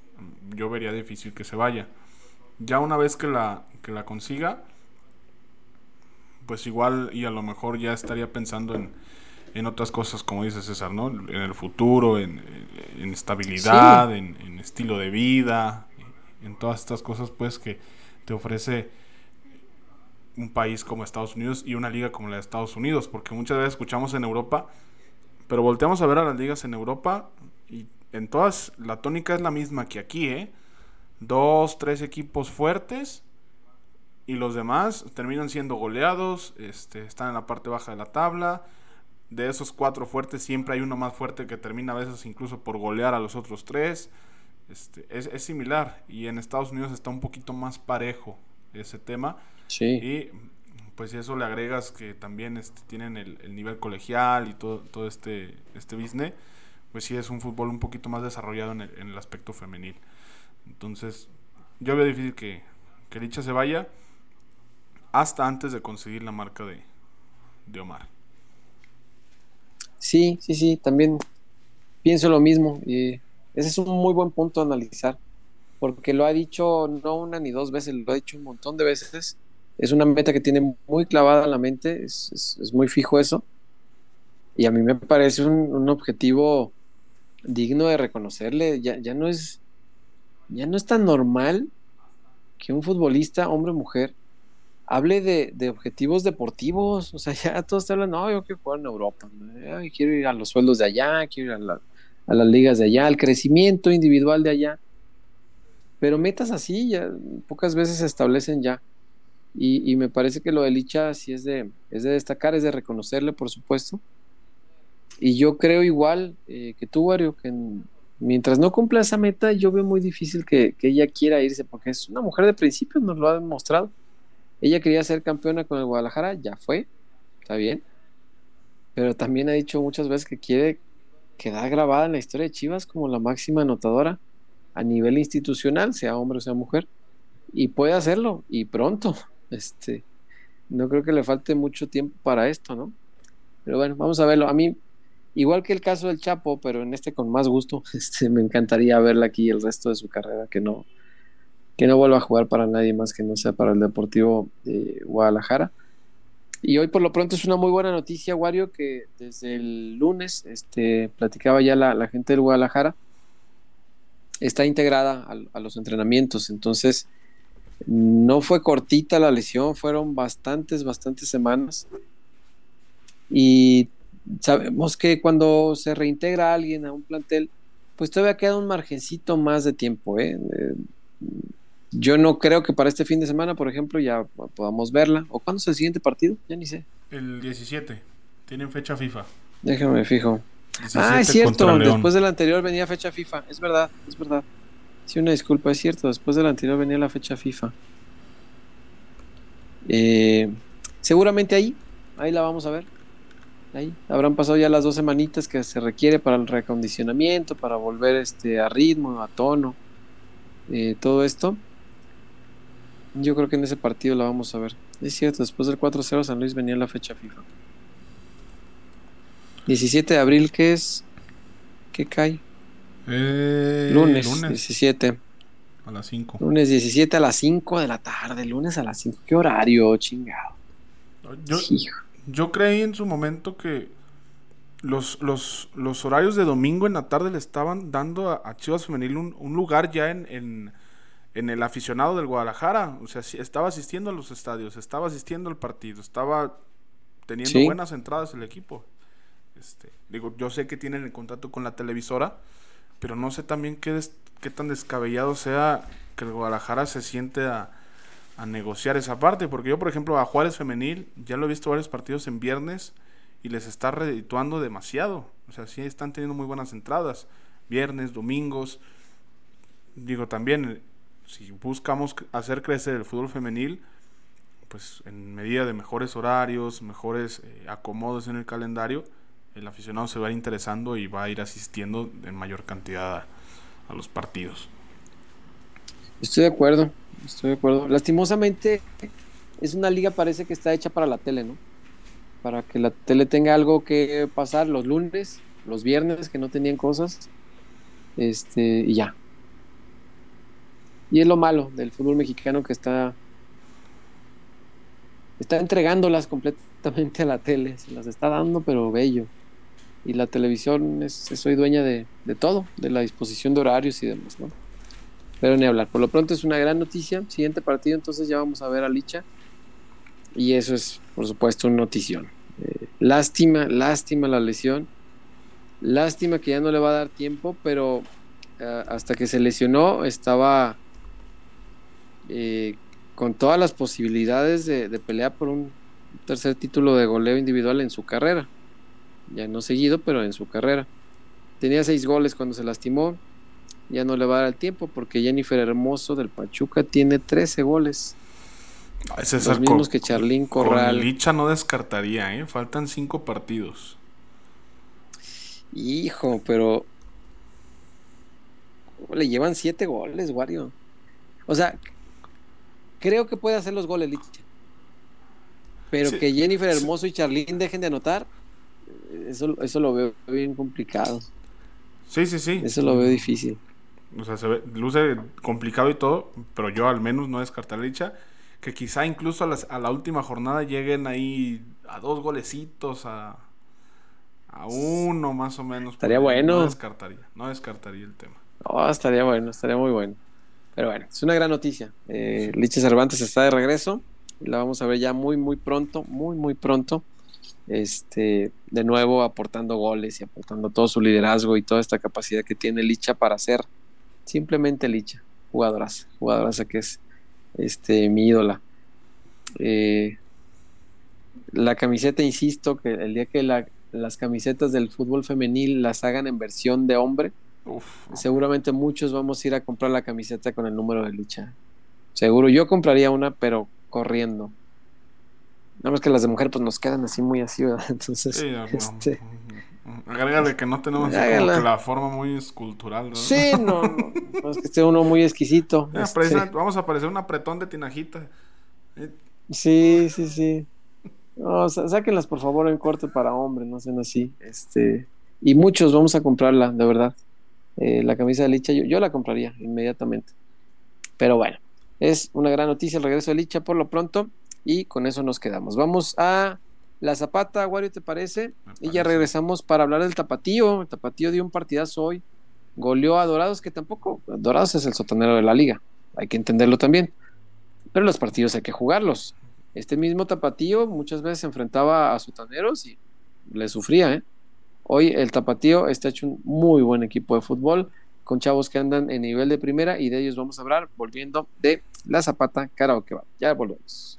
S2: yo vería difícil que se vaya. Ya una vez que la, que la consiga, pues igual y a lo mejor ya estaría pensando en, en otras cosas, como dice César, ¿no? En el futuro, en, en estabilidad, en, en estilo de vida, en todas estas cosas pues que te ofrece un país como Estados Unidos y una liga como la de Estados Unidos, porque muchas veces escuchamos en Europa, pero volteamos a ver a las ligas en Europa y en todas la tónica es la misma que aquí, ¿eh? Dos, tres equipos fuertes y los demás terminan siendo goleados, este, están en la parte baja de la tabla. De esos cuatro fuertes siempre hay uno más fuerte que termina a veces incluso por golear a los otros tres. Este, es, es similar y en Estados Unidos está un poquito más parejo ese tema.
S1: Sí.
S2: Y pues si eso le agregas que también este, tienen el, el nivel colegial y todo, todo este, este business, pues sí es un fútbol un poquito más desarrollado en el, en el aspecto femenil. Entonces, yo veo difícil que, que Licha se vaya hasta antes de conseguir la marca de, de Omar.
S1: Sí, sí, sí, también pienso lo mismo. Y ese es un muy buen punto a analizar, porque lo ha dicho no una ni dos veces, lo ha dicho un montón de veces. Es una meta que tiene muy clavada en la mente, es, es- muy fijo eso. Y a mí me parece un, un objetivo digno de reconocerle. Ya, ya no es, ya no es tan normal que un futbolista, hombre o mujer, hable de, de objetivos deportivos. O sea, [LAUGHS] ya todos te hablan, no, yo quiero jugar en Europa, quiero ir a los sueldos de allá, quiero ir a, a las ligas de allá, al crecimiento individual de allá. Pero metas así, ya pocas veces se establecen ya. Y, me parece que lo de Licha sí es de, es de destacar, es de reconocerle, por supuesto. Y yo creo igual eh, que tú, Wario, que en- mientras no cumpla esa meta, yo veo muy difícil que, que ella quiera irse, porque es una mujer de principios, nos lo ha demostrado. Ella quería ser campeona con el Guadalajara, ya fue, está bien. Pero también ha dicho muchas veces que quiere quedar grabada en la historia de Chivas como la máxima anotadora a nivel institucional, sea hombre o sea mujer. Y puede hacerlo, y pronto. Este, no creo que le falte mucho tiempo para esto, ¿no? Pero bueno, vamos a verlo. A mí, igual que el caso del Chapo, pero en este con más gusto, [LAUGHS] este, me encantaría verla aquí el resto de su carrera, que no, que no vuelva a jugar para nadie más que no sea para el Deportivo de Guadalajara. Y hoy por lo pronto es una muy buena noticia, Wario, que desde el lunes este, platicaba ya la, gente del Guadalajara, está integrada a, a los entrenamientos, entonces no fue cortita la lesión, fueron bastantes, bastantes semanas. Y sabemos que cuando se reintegra alguien a un plantel, pues todavía queda un margencito más de tiempo. ¿eh? Eh, yo no creo que para este fin de semana, por ejemplo, ya podamos verla. ¿O cuándo es el siguiente partido? Ya ni sé.
S2: El 17. Tienen fecha FIFA.
S1: Déjame fijo.
S2: 17
S1: Ah, es cierto. Después del anterior venía fecha FIFA. Es verdad, es verdad. Sí, una disculpa, es cierto. Después del anterior venía la fecha FIFA. Eh, seguramente ahí, ahí la vamos a ver. Ahí habrán pasado ya las dos semanitas que se requiere para el reacondicionamiento, para volver este a ritmo, a tono, eh, todo esto. Yo creo que en ese partido la vamos a ver. Es cierto, después del 4-0 San Luis venía la fecha FIFA. 17 de abril, que es ¿Qué cae?
S2: Eh,
S1: Lunes,
S2: lunes
S1: 17.
S2: a las 5.
S1: Lunes 17 a las 5 de la tarde. Lunes a las 5. ¿Qué horario, chingado?
S2: Yo, yo creí en su momento que los, los, los horarios de domingo en la tarde le estaban dando a, a Chivas Femenil un, un lugar ya en, en, en el aficionado del Guadalajara. O sea, estaba asistiendo a los estadios, estaba asistiendo al partido, estaba teniendo
S1: Sí.
S2: buenas entradas el equipo. Este, digo, yo sé que tienen el contrato con la televisora, pero no sé también qué, des- qué tan descabellado sea que el Guadalajara se siente a, a negociar esa parte, porque yo, por ejemplo, a Juárez Femenil ya lo he visto varios partidos en viernes y les está redituando demasiado. O sea, sí están teniendo muy buenas entradas, viernes, domingos. Digo, también, eh, si buscamos hacer crecer el fútbol femenil, pues en medida de mejores horarios, mejores eh, acomodos en el calendario, el aficionado se va a ir interesando y va a ir asistiendo en mayor cantidad a, a los partidos.
S1: Estoy de acuerdo. Estoy de acuerdo. Lastimosamente, es una liga parece que está hecha para la tele, ¿no? Para que la tele tenga algo que pasar los lunes, los viernes que no tenían cosas. Este, y ya. Y es lo malo del fútbol mexicano que está está entregándolas completamente a la tele, se las está dando, pero bello. Y la televisión es, soy dueña de, todo, de la disposición de horarios y demás, ¿no? Pero ni hablar. Por lo pronto es una gran noticia. Siguiente partido, entonces ya vamos a ver a Licha. Y eso es, por supuesto, una notición. Eh, lástima, lástima la lesión. Lástima que ya no le va a dar tiempo, pero eh, hasta que se lesionó estaba eh, con todas las posibilidades de, de pelear por un tercer título de goleo individual en su carrera. Ya no seguido, pero en su carrera. Tenía seis goles cuando se lastimó. Ya no le va a dar el tiempo porque Jennifer Hermoso del Pachuca tiene 13 goles.
S2: César,
S1: Los mismos que Charlín
S2: con
S1: Corral.
S2: Licha no descartaría, ¿eh? Faltan cinco partidos.
S1: Hijo, pero le llevan siete goles, Wario. O sea, creo que puede hacer los goles, Licha. Pero
S2: Sí,
S1: que Jennifer
S2: sí.
S1: Hermoso y Charlín dejen de anotar, eso, eso lo veo bien complicado.
S2: Sí, sí, sí.
S1: Eso lo veo difícil.
S2: O sea, se ve, luce complicado y todo, pero yo al menos no descartaría a Licha. Que quizá incluso a, las- a la última jornada lleguen ahí a dos golecitos, a, a uno más o menos.
S1: Estaría bueno.
S2: No descartaría, no descartaría el tema.
S1: Oh, estaría bueno, estaría muy bueno. Pero bueno, es una gran noticia. Eh, Licha Cervantes está de regreso y la vamos a ver ya muy, muy pronto, muy, muy pronto. Este, de nuevo aportando goles y aportando todo su liderazgo y toda esta capacidad que tiene Licha para ser simplemente Licha, jugadoraza, jugadoraza que es este, mi ídola. Eh, la camiseta, insisto, que el día que la- las camisetas del fútbol femenil las hagan en versión de hombre,
S2: Uf,
S1: seguramente muchos vamos a ir a comprar la camiseta con el número de Licha. Seguro, yo compraría una, pero corriendo. Nada más que las de mujer pues nos quedan así muy así, ¿verdad? [LAUGHS] Entonces,
S2: sí,
S1: este.
S2: Agrégale que no tenemos como que la forma muy escultural. ¿no?
S1: sí, no, no, no es que esté uno muy exquisito.
S2: Ah,
S1: este,
S2: Vamos a parecer un apretón de tinajita. Eh,
S1: sí, sí, sí. No, sáquenlas por favor en corte para hombre, no sean así. Este, y muchos vamos a comprarla, de verdad. Eh, la camisa de Licha, yo, yo la compraría inmediatamente. Pero bueno, es una gran noticia el regreso de Licha por lo pronto. Y con eso nos quedamos. Vamos a la Zapata, Wario, ¿te parece? Y ya regresamos para hablar del Tapatío. El Tapatío dio un partidazo hoy. Goleó a Dorados, que tampoco. Dorados es el sotanero de la liga. Hay que entenderlo también. Pero los partidos hay que jugarlos. Este mismo Tapatío muchas veces se enfrentaba a sotaneros y le sufría, ¿eh? Hoy el Tapatío está hecho un muy buen equipo de fútbol con chavos que andan en nivel de primera y de ellos vamos a hablar volviendo de la Zapata Karaoke Bar. Ya volvemos.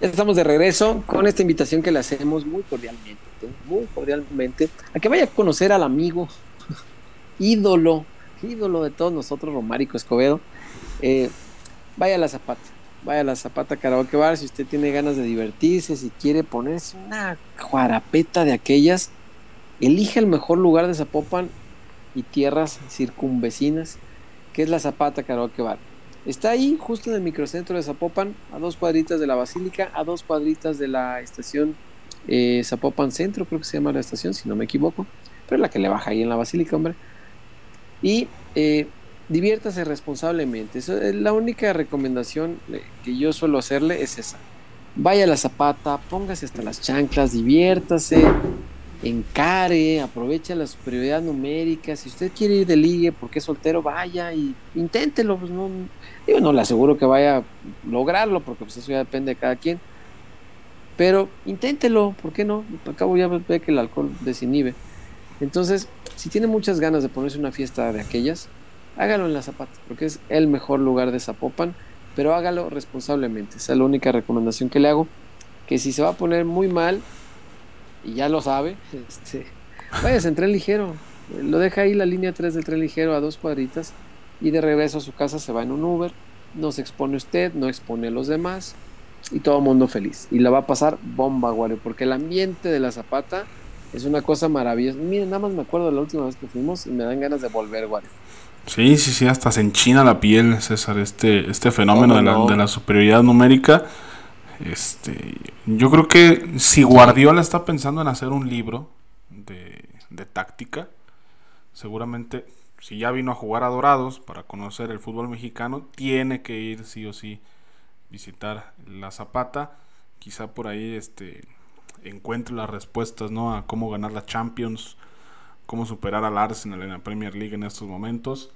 S1: Estamos de regreso con esta invitación que le hacemos muy cordialmente, muy cordialmente, a que vaya a conocer al amigo, [LAUGHS] ídolo, ídolo de todos nosotros, Romárico Escobedo. Eh, vaya a la Zapata, vaya a la Zapata Karaoke Bar si usted tiene ganas de divertirse, si quiere ponerse una juarapeta de aquellas, elige el mejor lugar de Zapopan y tierras circunvecinas, que es la Zapata Karaoke Bar. Está ahí, justo en el microcentro de Zapopan, a dos cuadritas de la Basílica, a dos cuadritas de la estación eh, Zapopan Centro, creo que se llama la estación, si no me equivoco, pero es la que le baja ahí en la Basílica, hombre. Y eh, diviértase responsablemente. Eso es la única recomendación eh, que yo suelo hacerle es esa. Vaya a la zapata, póngase hasta las chanclas, diviértase, encare, aprovecha la superioridad numérica. Si usted quiere ir de ligue porque es soltero, vaya y inténtelo. Pues no, digo, no le aseguro que vaya a lograrlo porque pues eso ya depende de cada quien. Pero inténtelo, ¿por qué no? Al cabo ya ve que el alcohol desinhibe. Entonces, si tiene muchas ganas de ponerse una fiesta de aquellas, hágalo en la Zapata, porque es el mejor lugar de Zapopan, pero hágalo responsablemente. Esa es la única recomendación que le hago. Que si se va a poner muy mal, y ya lo sabe, [LAUGHS] este, váyase en tren ligero. Lo deja ahí la línea 3 del tren ligero a dos cuadritas y de regreso a su casa se va en un Uber. No se expone usted, no expone a los demás y todo mundo feliz. Y la va a pasar bomba, Wario, porque el ambiente de la Zapata es una cosa maravillosa. Miren, nada más me acuerdo de la última vez que fuimos y me dan ganas de volver, Wario.
S2: Sí, sí, sí, hasta se enchina la piel, César, este, este fenómeno de, la, de la superioridad numérica. Este, yo creo que si Guardiola está pensando en hacer un libro de, de táctica, seguramente si ya vino a jugar a Dorados para conocer el fútbol mexicano, tiene que ir sí o sí visitar la Zapata. Quizá por ahí este encuentre las respuestas, ¿no? A cómo ganar la Champions, cómo superar al Arsenal en la Premier League en estos momentos.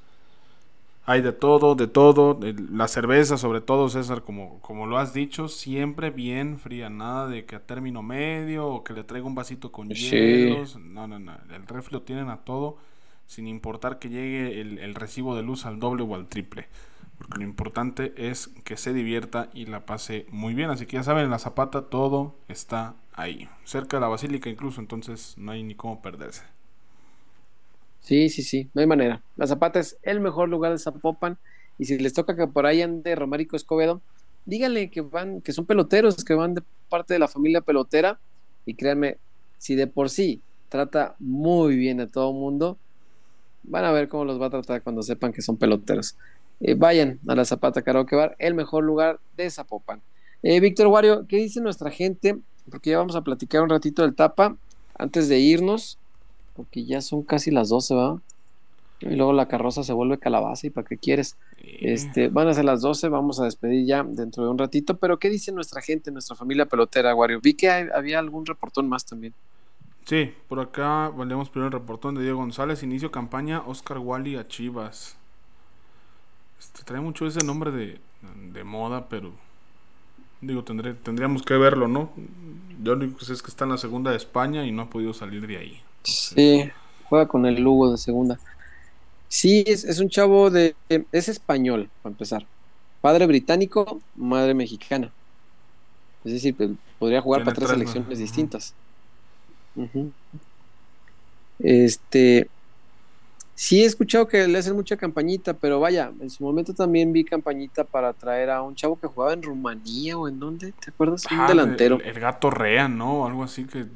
S2: Hay de todo, de todo. La cerveza, sobre todo, César, como, como lo has dicho, siempre bien fría. Nada de que a término medio o que le traiga un vasito con
S1: Sí.
S2: hielos. No, no, no. El refri lo tienen a todo, sin importar que llegue el, el recibo de luz al doble o al triple. Porque lo importante es que se divierta y la pase muy bien. Así que ya saben, en la Zapata todo está ahí. Cerca de la Basílica incluso, entonces no hay ni cómo perderse.
S1: Sí, sí, sí, no hay manera. La Zapata es el mejor lugar de Zapopan y si les toca que por ahí ande Romarico Escobedo, díganle que van, que son peloteros, que van de parte de la familia pelotera y créanme, si de por sí trata muy bien a todo mundo, van a ver cómo los va a tratar cuando sepan que son peloteros. Eh, vayan a la Zapata Karaoke Bar, el mejor lugar de Zapopan. Eh, Víctor Wario, ¿qué dice nuestra gente? Porque ya vamos a platicar un ratito del tapa antes de irnos, porque ya son casi las 12, ¿va? Y luego la carroza se vuelve calabaza y para qué quieres. Este, van a ser las 12, vamos a despedir ya dentro de un ratito, pero ¿qué dice nuestra gente, nuestra familia pelotera, Wario? Vi que hay- había algún reportón más también.
S2: Sí, por acá valemos primero el reportón de Diego González. Inicio campaña Oscar Wally a Chivas. Este, trae mucho ese nombre de, de moda, pero digo, tendré, tendríamos que verlo, ¿no? Yo lo único que sé es que está en la segunda de España y no ha podido salir de ahí.
S1: Sí, juega con el Lugo de segunda. Sí, es, es un chavo de... Es español, para empezar. Padre británico, madre mexicana. Es decir, podría jugar para tres selecciones
S2: ¿no?
S1: Este... Sí he escuchado que le hacen mucha campañita, pero vaya, en su momento también vi campañita para traer a un chavo que jugaba en Rumanía o en dónde, ¿te acuerdas? Un
S2: Ah,
S1: delantero.
S2: El, el gato Rea, ¿no? Algo así que.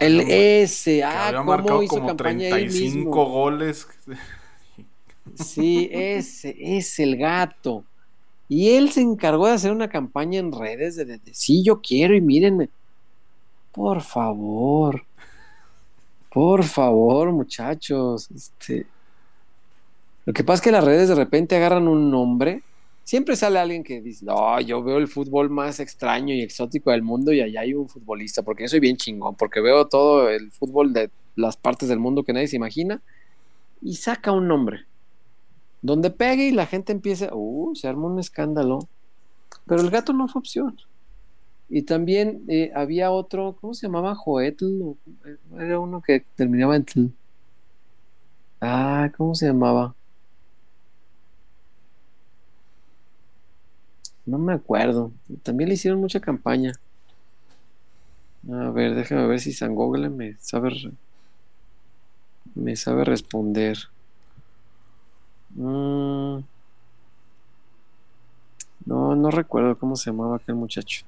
S1: El
S2: que
S1: ah,
S2: había
S1: cómo hizo
S2: como
S1: campaña él
S2: 35
S1: mismo.
S2: goles.
S1: Sí, ese es el gato. Y él se encargó de hacer una campaña en redes de, de- de, sí, yo quiero y mírenme. Por favor. Por favor, muchachos. Este. Lo que pasa es que las redes de repente agarran un nombre. Siempre sale alguien que dice, no, yo veo el fútbol más extraño y exótico del mundo y allá hay un futbolista, porque yo soy bien chingón, porque veo todo el fútbol de las partes del mundo que nadie se imagina, y saca un nombre. Donde pegue y la gente empieza, uh, se arma un escándalo. Pero el gato no fue opción. Y también eh, había otro, ¿cómo se llamaba? Joetl. o- Era uno que terminaba en tl. Ah, ¿cómo se llamaba? No me acuerdo. También le hicieron mucha campaña. A ver, déjame ver si San Google me sabe me sabe responder. Mm. No, no recuerdo cómo se llamaba aquel muchacho.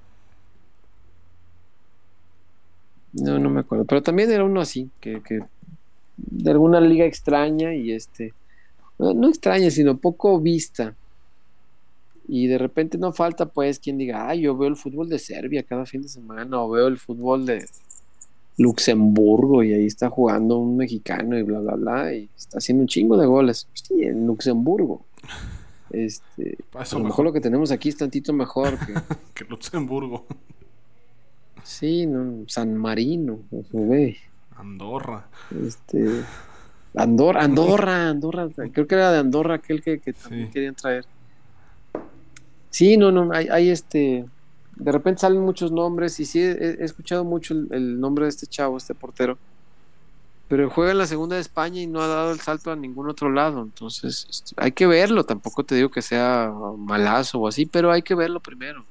S1: No, no me acuerdo. Pero también era uno así, que, que de alguna liga extraña y este, no, no extraña, sino poco vista. Y de repente no falta pues quien diga, ah, yo veo el fútbol de Serbia cada fin de semana, o veo el fútbol de Luxemburgo y ahí está jugando un mexicano y bla, bla, bla, y está haciendo un chingo de goles. Sí, en Luxemburgo. Este, a lo mejor
S2: mejor
S1: lo que tenemos aquí es tantito mejor que, [LAUGHS]
S2: que Luxemburgo,
S1: sí, no, San Marino, güey.
S2: Andorra.
S1: Este, Andorra, [LAUGHS] Andorra, Andorra, creo que era de Andorra aquel que, que también
S2: Sí.
S1: querían traer. Sí, no, no, hay, hay este, de repente salen muchos nombres y sí, he, he escuchado mucho el, el nombre de este chavo, este portero, pero juega en la segunda de España y no ha dado el salto a ningún otro lado, entonces este, hay que verlo, tampoco te digo que sea malazo o así, pero hay que verlo primero.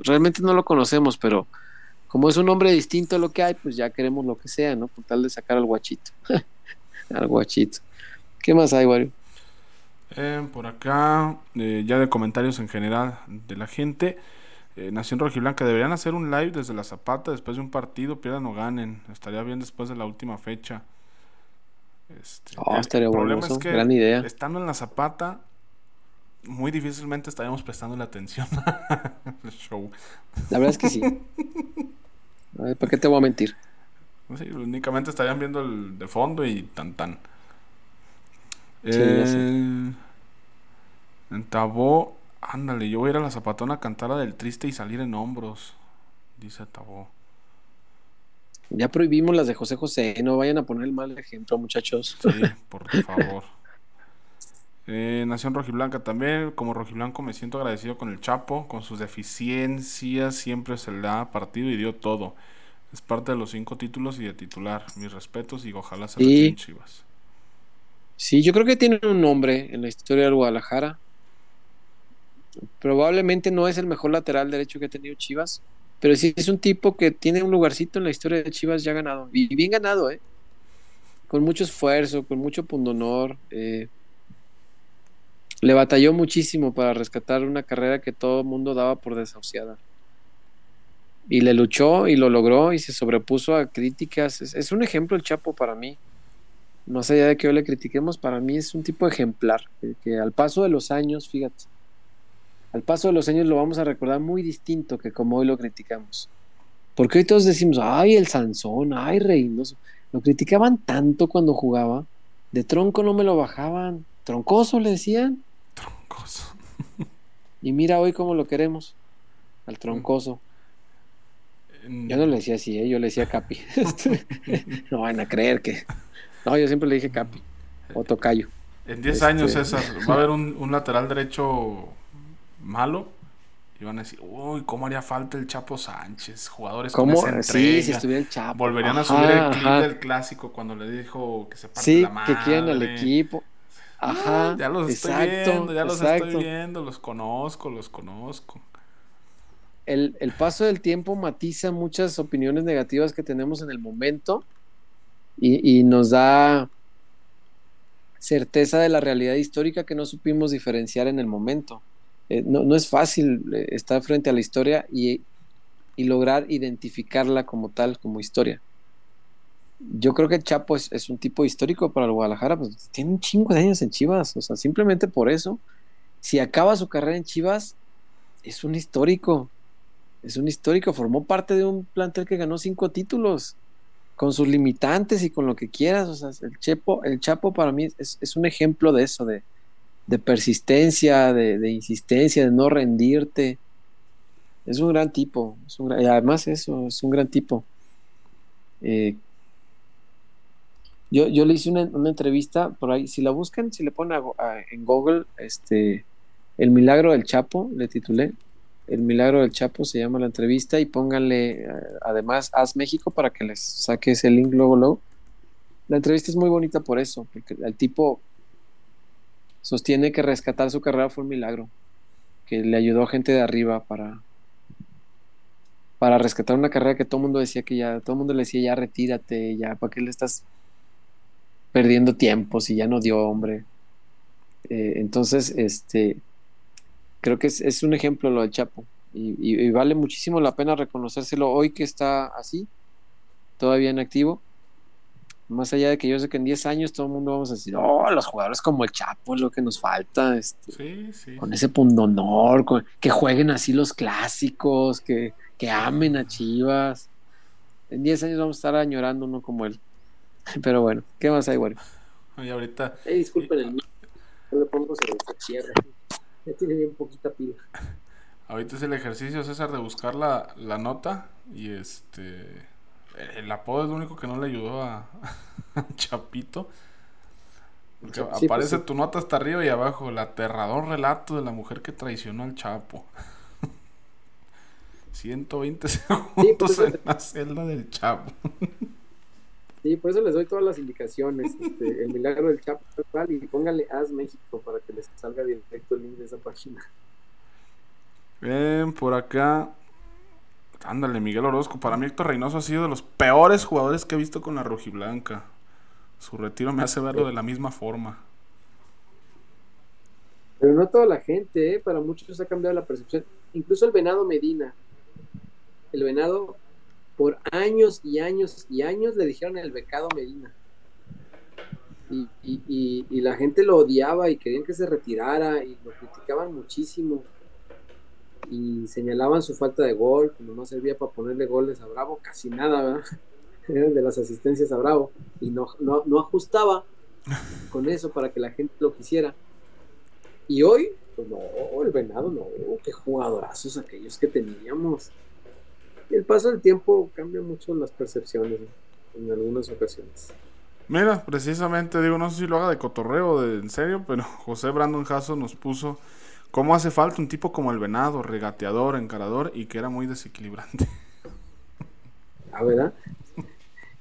S1: Realmente no lo conocemos, pero como es un nombre distinto a lo que hay, pues ya queremos lo que sea, ¿no? Con tal de sacar al guachito. [LAUGHS] al guachito. ¿Qué más hay, Wario?
S2: Eh, por acá, eh, ya de comentarios en general de la gente. Eh, Nación Rojiblanca, deberían hacer un live desde la Zapata después de un partido, pierdan o ganen. Estaría bien después de la última fecha. Este,
S1: Oh,
S2: el-
S1: estaría
S2: el
S1: bueno
S2: problema
S1: eso,
S2: es que
S1: gran idea.
S2: estando en la Zapata, muy difícilmente estaríamos prestando la atención [LAUGHS] al show.
S1: La verdad es que sí. [LAUGHS] A ¿para qué te voy a mentir?
S2: Sí, únicamente estarían viendo el de fondo y tan tan.
S1: Sí.
S2: Eh, en Tabó, ándale, yo voy a ir a la zapatona a cantar la del triste y salir en hombros, dice Tabó.
S1: Ya prohibimos las de José José, no vayan a poner el mal ejemplo, muchachos.
S2: Sí, por favor. [LAUGHS] Eh, Nación Rojiblanca también, como rojiblanco me siento agradecido con el Chapo, con sus deficiencias siempre se le ha partido y dio todo. Es parte de los cinco títulos y de titular. Mis respetos y ojalá se
S1: Sí.
S2: en Chivas.
S1: Sí, yo creo que tiene un nombre en la historia del Guadalajara. Probablemente no es el mejor lateral derecho que ha tenido Chivas, pero sí es un tipo que tiene un lugarcito en la historia de Chivas ya ganado. Y bien ganado, ¿eh? Con mucho esfuerzo, con mucho pundonor. eh, le batalló muchísimo para rescatar una carrera que todo el mundo daba por desahuciada. Y le luchó y lo logró y se sobrepuso a críticas. Es, un ejemplo el Chapo para mí más allá de que hoy le critiquemos, para mí es un tipo ejemplar, que, que al paso de los años, fíjate, al paso de los años lo vamos a recordar muy distinto que como hoy lo criticamos. Porque hoy todos decimos, ay, el Sansón, ay, Reynoso. Lo criticaban tanto cuando jugaba, de tronco no me lo bajaban, troncoso le decían, Y mira hoy cómo lo queremos, al troncoso. Yo no le decía así, ¿eh? yo le decía Capi. [LAUGHS] [LAUGHS] Este, no van a creer que... No, yo siempre le dije Capi, o Tocayo.
S2: En 10
S1: Este-
S2: años, César, va a haber un, [LAUGHS] un lateral derecho malo. Y van a decir, uy, ¿cómo haría falta el Chapo Sánchez? Jugadores con
S1: ¿Cómo? Sí, si estuviera el Chapo.
S2: Volverían a subir el clip
S1: ajá.
S2: del clásico cuando le dijo que se parte
S1: Sí,
S2: la
S1: que quieren al equipo. Ajá.
S2: Ah, ya los estoy viendo, ya los
S1: exacto.
S2: estoy viendo, los conozco, los conozco.
S1: El, el paso del tiempo matiza muchas opiniones negativas que tenemos en el momento y, y nos da certeza de la realidad histórica que no supimos diferenciar en el momento. Eh, no, no es fácil eh, estar frente a la historia y, y lograr identificarla como tal, como historia. Yo creo que el Chapo es, un tipo histórico para el Guadalajara, pues tiene un chingo de años en Chivas, o sea, simplemente por eso, si acaba su carrera en Chivas, es un histórico, es un histórico, formó parte de un plantel que ganó cinco títulos, con sus limitantes y con lo que quieras, o sea, el Chepo, el Chapo para mí es, es un ejemplo de eso, de, de persistencia, de, insistencia, de no rendirte. Es un gran tipo, y además eso, es un gran tipo. Eh,
S8: Yo, yo le hice una, entrevista por ahí, si la buscan, si le ponen en Google, este, El Milagro del Chapo, le titulé, El Milagro del Chapo se llama la entrevista y pónganle eh, además Haz México para que les saque ese link luego, luego. La entrevista es muy bonita por eso, porque el tipo sostiene que rescatar su carrera fue un milagro, que le ayudó a gente de arriba para, para rescatar una carrera que todo el mundo decía que ya, todo el mundo le decía ya retírate, ya, ¿para qué le estás perdiendo tiempo si ya no dio hombre? Eh, entonces, este, creo que es, es un ejemplo lo del Chapo y, y- y vale muchísimo la pena reconocérselo hoy que está así, todavía en activo. Más allá de que yo sé que en 10 años todo el mundo vamos a decir, oh, los jugadores como el Chapo es lo que nos falta, este,
S2: Sí, sí.
S8: con ese pundonor, con- que jueguen así los clásicos, que, que amen a Chivas. En 10 años vamos a estar añorando uno como él. Pero bueno, ¿qué más hay, güey?
S2: Y ahorita,
S1: Eh, disculpen el mío. Yo le pongo se cierra. Ya tiene bien poquita pila.
S2: ahorita es el ejercicio, César, de buscar la, la nota. Y este. El apodo es lo único que no le ayudó a, [LAUGHS] a Chapito. Porque
S1: Sí, pues
S2: aparece
S1: sí.
S2: tu nota hasta arriba y abajo, el aterrador relato de la mujer que traicionó al Chapo. [LAUGHS] 120 segundos
S1: pues,
S2: en la celda del Chapo. [LAUGHS]
S1: Sí, por eso les doy todas las indicaciones. Este, el milagro del Chapo tal, y pónganle Haz México para que les salga directo el link de esa página.
S2: Bien, por acá. Ándale, Miguel Orozco. Para mí Héctor Reynoso ha sido de los peores jugadores que he visto con la rojiblanca. Su retiro me hace verlo de la misma forma.
S1: Pero no toda la gente, ¿eh? para muchos ha cambiado la percepción. Incluso el Venado Medina. El Venado, por años y años y años le dijeron el becado Medina. Y, y- y- y la gente lo odiaba y querían que se retirara y lo criticaban muchísimo. Y señalaban su falta de gol, que no servía para ponerle goles a Bravo, casi nada, ¿verdad? [LAUGHS] De las asistencias a Bravo. Y no, no, no ajustaba con eso para que la gente lo quisiera. Y hoy, pues no, el venado no, qué jugadorazos aquellos que teníamos. Y el paso del tiempo cambia mucho las percepciones ¿no? en algunas ocasiones.
S2: Mira, precisamente, digo, no sé si lo haga de cotorreo o de en serio, pero [LAUGHS] José Brandon Jasso nos puso cómo hace falta un tipo como el venado, regateador, encarador y que era muy desequilibrante. [LAUGHS]
S1: Ah, ¿verdad?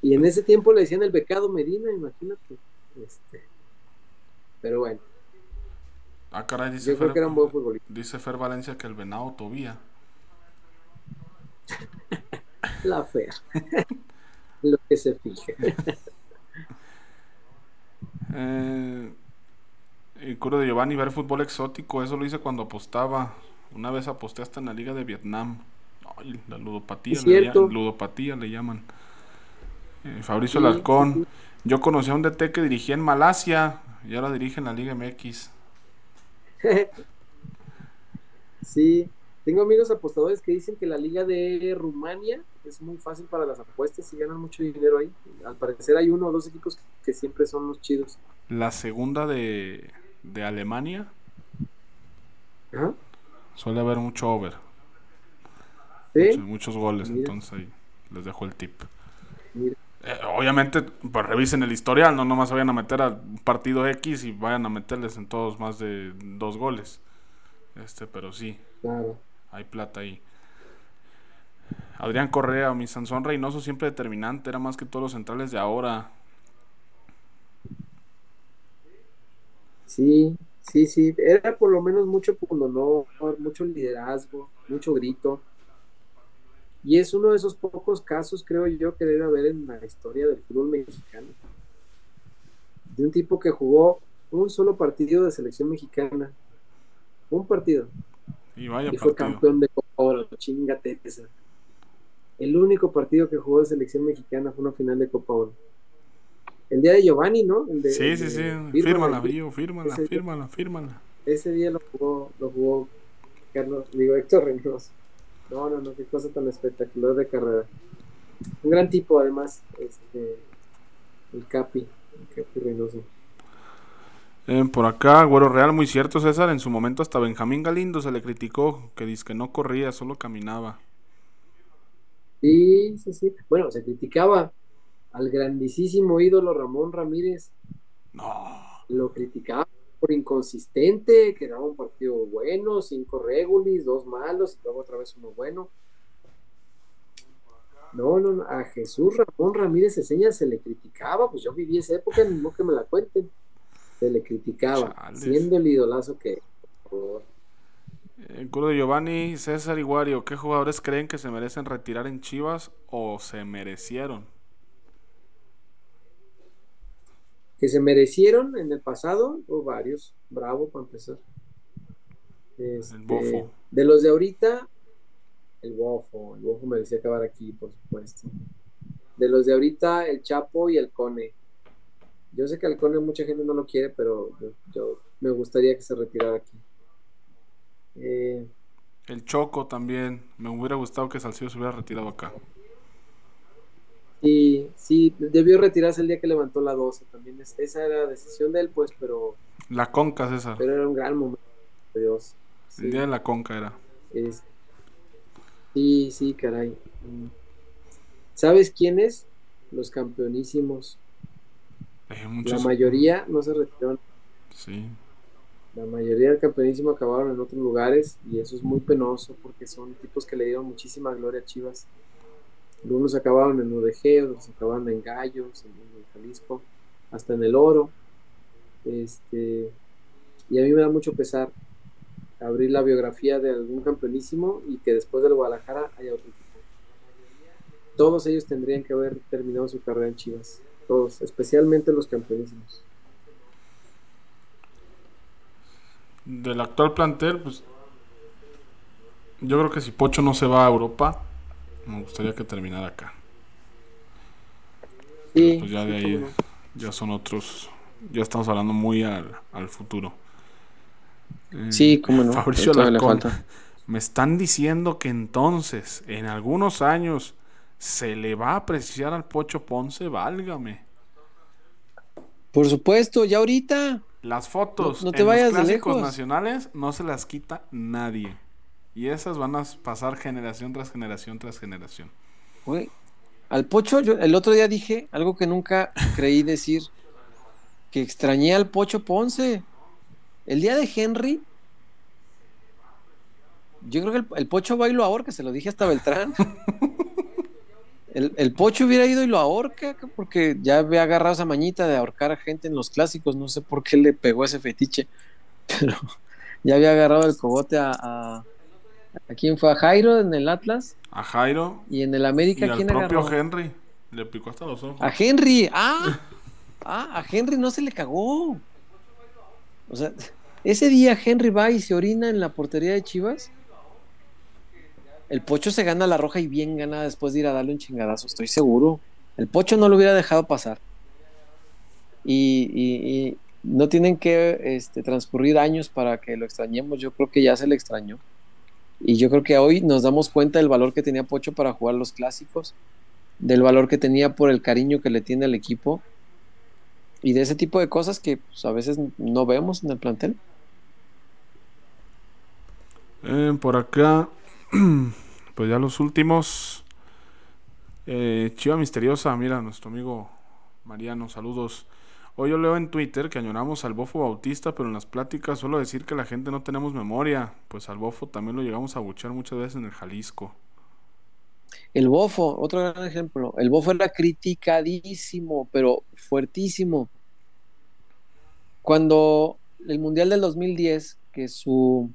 S1: Y en ese tiempo le decían el becado Medina, imagínate. Este, pero bueno,
S2: Ah, caray, dice
S1: yo creo
S2: Fer,
S1: que era un buen futbolista.
S2: dice Fer Valencia que el venado Tobía.
S1: La fea. Lo que se fije.
S2: Eh, y Curo de Giovanni, ver fútbol exótico, eso lo hice cuando apostaba. Una vez aposté hasta en la Liga de Vietnam. Ay, la ludopatía, le, ludopatía le llaman. Eh, Fabricio
S1: Sí,
S2: Alarcón.
S1: sí,
S2: Yo conocí a un DT que dirigía en Malasia y ahora dirige en la Liga MX. [LAUGHS]
S1: Sí, tengo amigos apostadores que dicen que la liga de Rumania es muy fácil para las apuestas y ganan mucho dinero ahí. Al parecer hay uno o dos equipos que siempre son los chidos.
S2: La segunda de, de Alemania suele haber mucho over,
S1: Sí,
S2: muchos, muchos goles,
S1: Mira.
S2: entonces ahí les dejo el tip.
S1: Mira.
S2: Eh, obviamente, pues revisen el historial, no nomás vayan a meter al partido X y vayan a meterles en todos más de dos goles. Este, pero sí,
S1: claro.
S2: Hay plata ahí. Adrián Correa, mi Sansón Reynoso siempre determinante, era más que todos los centrales de ahora.
S1: Sí, sí, sí. Era por lo menos mucho pundonor, mucho liderazgo, mucho grito. Y es uno de esos pocos casos, creo yo, que debe haber en la historia del fútbol mexicano. De un tipo que jugó un solo partido de selección mexicana. Un partido.
S2: Y vaya
S1: y fue
S2: partido.
S1: campeón de Copa Oro. Chingate esa. El único partido que jugó de selección mexicana fue una final de Copa Oro. El día de Giovanni, ¿no? El de-
S2: Sí,
S1: el
S2: sí,
S1: de-
S2: sí.
S1: fírmala,
S2: Fírmala,
S1: fí-
S2: Gio, fírmala,
S1: ese-
S2: fírmala, fírmala.
S1: Ese día lo jugó, lo jugó Carlos, digo Héctor Reynoso. No, no, no, qué cosa tan espectacular de carrera. Un gran tipo, además, este, el Capi, el Capi Reynoso.
S2: Eh, por acá, Güero Real, muy cierto, César. En su momento hasta Benjamín Galindo se le criticó que dice que no corría, solo caminaba.
S1: Sí, sí, sí. Bueno, se criticaba,
S7: al grandísimo ídolo Ramón Ramírez.
S2: No.
S7: Lo criticaba por inconsistente, que daba un partido bueno, cinco regulis, dos malos, y luego otra vez uno bueno. No, no, no, a Jesús Ramón Ramírez Eseña se le criticaba, pues yo viví esa época, modo que me la cuenten. Se le criticaba,
S2: Chales.
S7: siendo el idolazo que.
S2: El culo de Giovanni, César Iguario, ¿qué jugadores creen que se merecen retirar en Chivas o se merecieron?
S7: que se merecieron en el pasado, o varios, bravo para empezar. Este,
S2: El Bofo.
S7: De los de ahorita, el Bofo, el Bofo merecía acabar aquí, por supuesto. De los de ahorita, el Chapo y el Cone. Yo sé que el Cone mucha gente no lo quiere, pero yo, yo me gustaría que se retirara aquí. Eh,
S2: El Choco también. Me hubiera gustado que Salcido se hubiera retirado acá.
S7: sí, sí, debió retirarse el día que levantó la 12 también. es- Esa era decisión de él, pues, pero,
S2: La Conca, César.
S7: pero era un gran momento Dios. Sí.
S2: El día de la Conca era.
S7: Es- Sí, sí, caray. Mm. ¿Sabes quiénes? Los campeonísimos.
S2: Eh,
S7: La mayoría no se retiraron.
S2: Sí.
S7: La mayoría del campeonísimo acabaron en otros lugares y eso es muy penoso porque son tipos que le dieron muchísima gloria a Chivas. Algunos acabaron en UDG, otros acabaron en Gallos, en, en Jalisco, hasta en el Oro. Este, y a mí me da mucho pesar abrir la biografía de algún campeonísimo y que después del Guadalajara haya otro equipo. Todos ellos tendrían que haber terminado su carrera en Chivas. Todos, especialmente los campeonísimos.
S2: Del actual plantel, pues. Yo creo que si Pocho no se va a Europa, me gustaría que terminara acá.
S7: Sí,
S2: Pues ya de ahí
S7: no.
S2: ya son otros. Ya estamos hablando muy al, al futuro. Eh,
S1: Sí, cómo no.
S2: Fabricio Alarcón,
S1: falta.
S2: Me están diciendo que entonces, en algunos años, se le va a apreciar al Pocho Ponce, válgame.
S1: Por supuesto, ya ahorita.
S2: Las fotos
S1: No- no te
S2: en
S1: vayas
S2: los
S1: de
S2: clásicos
S1: lejos.
S2: nacionales no se las quita nadie. Y esas van a pasar generación tras generación tras generación.
S1: Al Pocho, yo el otro día dije algo que nunca creí decir, que extrañé al Pocho Ponce. El día de Henry, yo creo que el, el Pocho y lo ahorca, se lo dije hasta Beltrán. [LAUGHS] El, el Pocho hubiera ido y lo ahorca, ca- porque ya había agarrado esa mañita de ahorcar a gente en los clásicos, no sé por qué le pegó ese fetiche, [LAUGHS] pero ya había agarrado el cogote a, a, ¿a quién fue? A Jairo en el Atlas
S2: A Jairo
S1: y en el
S2: y
S1: América,
S2: al
S1: ¿quién
S2: propio
S1: agarró?
S2: Henry. Le picó hasta los ojos.
S1: A Henry, ah, ah, a Henry no se le cagó. O sea, ese día Henry va y se orina en la portería de Chivas. El Pocho se gana la roja y bien gana después de ir a darle un chingadazo, estoy seguro. El Pocho no lo hubiera dejado pasar. Y, y- y no tienen que este, transcurrir años para que lo extrañemos. Yo creo que ya se le extrañó. Y yo creo que hoy nos damos cuenta del valor que tenía Pocho para jugar los clásicos del valor que tenía por el cariño que le tiene al equipo y de ese tipo de cosas que pues, a veces no vemos en el plantel.
S2: Eh, por acá, [CLEARS THROAT] pues ya los últimos. Eh, Chiva Misteriosa, mira, nuestro amigo Mariano, saludos. Hoy yo leo en Twitter que añoramos al Bofo Bautista, pero en las pláticas suelo decir que la gente no tenemos memoria. Pues al Bofo también lo llegamos a buchar muchas veces en el Jalisco.
S1: El Bofo, otro gran ejemplo. El Bofo era criticadísimo, pero fuertísimo. Cuando el Mundial del 2010, que su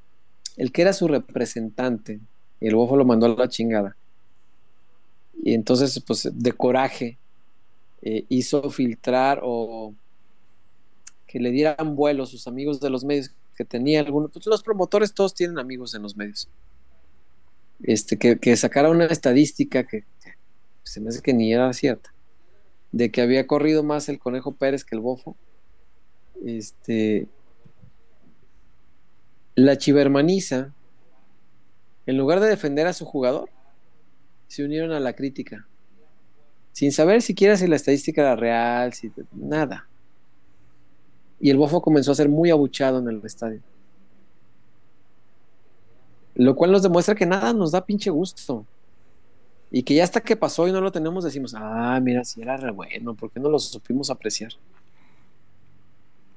S1: el que era su representante, el Bofo lo mandó a la chingada. Y entonces, pues, de coraje, eh, hizo filtrar o que le dieran vuelo a sus amigos de los medios que tenía algunos. Pues los promotores todos tienen amigos en los medios. Este, que, que sacara una estadística que se me hace que ni era cierta, de que había corrido más el Conejo Pérez que el Bofo. Este, la chivermaniza, en lugar de defender a su jugador, se unieron a la crítica, sin saber siquiera si la estadística era real, si nada. Y el Bofo comenzó a ser muy abuchado en el estadio. Lo cual nos demuestra que nada nos da pinche gusto. Y que ya hasta que pasó y no lo tenemos, decimos, ah, mira, si era re bueno, ¿por qué no lo supimos apreciar?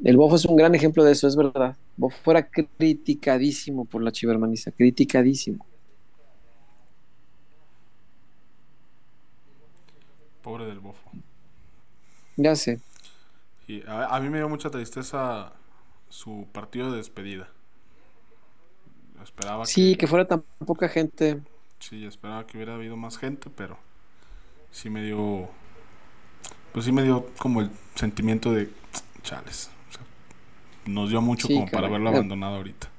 S1: El Bofo es un gran ejemplo de eso, es verdad. Bofo fuera criticadísimo por la chivermaniza, criticadísimo.
S2: Pobre del bofo.
S1: Ya sé.
S2: Y a, a mí me dio mucha tristeza su partido de despedida. Esperaba
S1: Sí, que fuera tan poca gente.
S2: Sí, esperaba que hubiera habido más gente, pero sí me dio. Pues sí me dio como el sentimiento de. Chales. Nos dio mucho
S1: Sí,
S2: como para haberlo abandonado ahorita.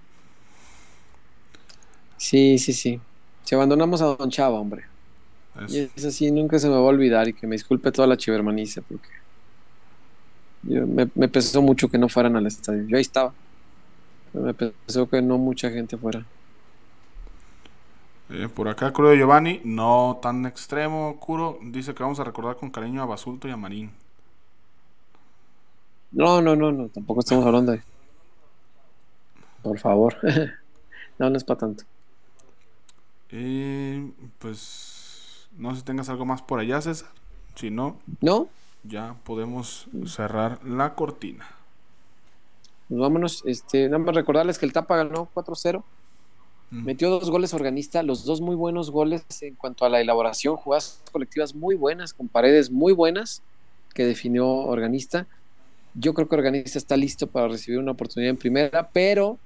S1: Sí, sí, sí. Si abandonamos a Don Chava, hombre.
S2: Es-
S1: Y es así, nunca se me va a olvidar y que me disculpe toda la chivermaniza porque yo- me, me pesó mucho que no fueran al estadio. Yo ahí estaba. Pero me pesó que no mucha gente fuera.
S2: eh, por acá, Curo de Giovanni, no tan extremo, Curo, dice que vamos a recordar con cariño a Basulto y a Marín.
S1: No, no, no, no, tampoco estamos hablando de. Por favor. [LAUGHS] no, no es para tanto.
S2: Y pues no sé si tengas algo más por allá, César. Si no,
S1: ¿No?
S2: ya podemos cerrar la cortina.
S1: Pues vámonos. Este, nada más recordarles que el Tapa ganó 4-0.
S2: Mm.
S1: Metió dos goles organista, los dos muy buenos goles en cuanto a la elaboración, jugadas colectivas muy buenas, con paredes muy buenas que definió organista. Yo creo que organista está listo para recibir una oportunidad en primera, pero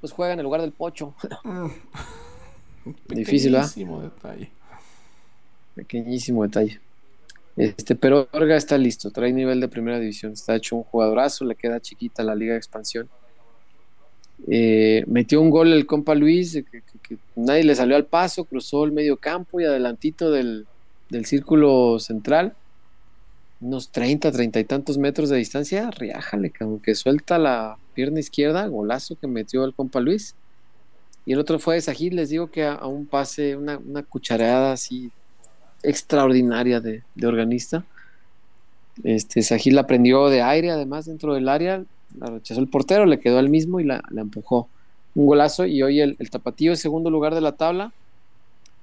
S1: pues juega en el lugar del Pocho. [LAUGHS] Difícil, ¿verdad?
S2: Pequeñísimo detalle.
S1: Pequeñísimo detalle. Este, pero Orga está listo, trae nivel de primera división, está hecho un jugadorazo, le queda chiquita la liga de expansión. Eh, metió un gol el compa Luis, que, que- que nadie le salió al paso, cruzó el medio campo y adelantito del, del círculo central, unos 30, 30 y tantos metros de distancia, riájale, como que suelta la pierna izquierda, golazo que metió el compa Luis. Y el otro fue de Sajid, les digo que a, un pase, una, una cucharada así extraordinaria de, de organista. Este, Sajid la prendió de aire, además, dentro del área, la rechazó el portero, le quedó al mismo y la, empujó. Un golazo y hoy el, el tapatío segundo lugar de la tabla,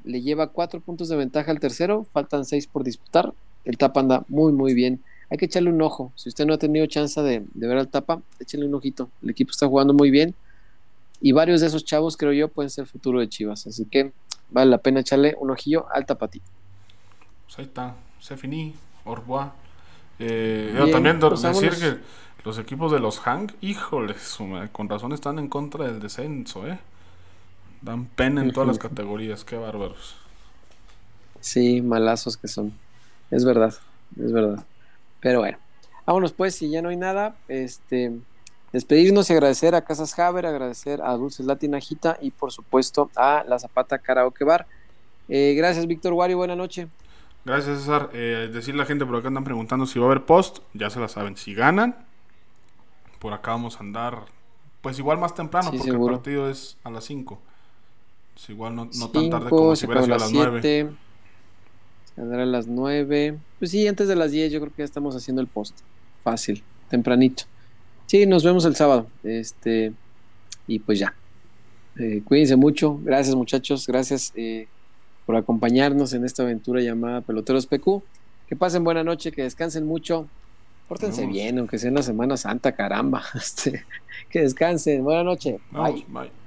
S1: le lleva cuatro puntos de ventaja al tercero, faltan seis por disputar. El tapa anda muy, muy bien. Hay que echarle un ojo. Si usted no ha tenido chance de, de ver al tapa, échale un ojito. El equipo está jugando muy bien y varios de esos chavos, creo yo, pueden ser futuro de Chivas. Así que vale la pena echarle un ojillo al tapatío.
S2: Pues ahí está, se finí, revoir. Eh,
S1: Bien,
S2: también
S1: pues
S2: decir
S1: vámonos.
S2: que los equipos de los Hank, híjoles, con razón están en contra del descenso, ¿eh? Dan pena en todas las categorías, qué bárbaros.
S1: Sí, malazos que son. Es verdad, es verdad. Pero bueno, vámonos pues, si ya no hay nada, este, despedirnos y agradecer a Casas Haber, agradecer a Dulces Latina Gita y por supuesto a La Zapata Karaoke Bar. Eh, gracias, Víctor Wario, buena noche.
S2: Gracias, César. Eh, decir a la gente por acá andan preguntando si va a haber post, ya se la saben. Si ganan, por acá vamos a andar, pues igual más temprano,
S1: Sí,
S2: porque
S1: seguro.
S2: el partido es a las 5. Pues igual no, no tan tarde
S1: Cinco,
S2: como si hubiera sido
S1: a las
S2: 9.
S1: 7, saldrá a las 9. Pues sí, antes de las 10 yo creo que ya estamos haciendo el post. Fácil, tempranito. Sí, nos vemos el sábado. Este, y pues ya. Eh, cuídense mucho. Gracias, muchachos. Gracias eh, por acompañarnos en esta aventura llamada Peloteros PQ. Que pasen buena noche, que descansen mucho. Pórtense bien, aunque sea en la Semana Santa, caramba. [LAUGHS] Este, que descansen. Buena noche.
S2: Vamos,
S1: Bye.
S2: bye.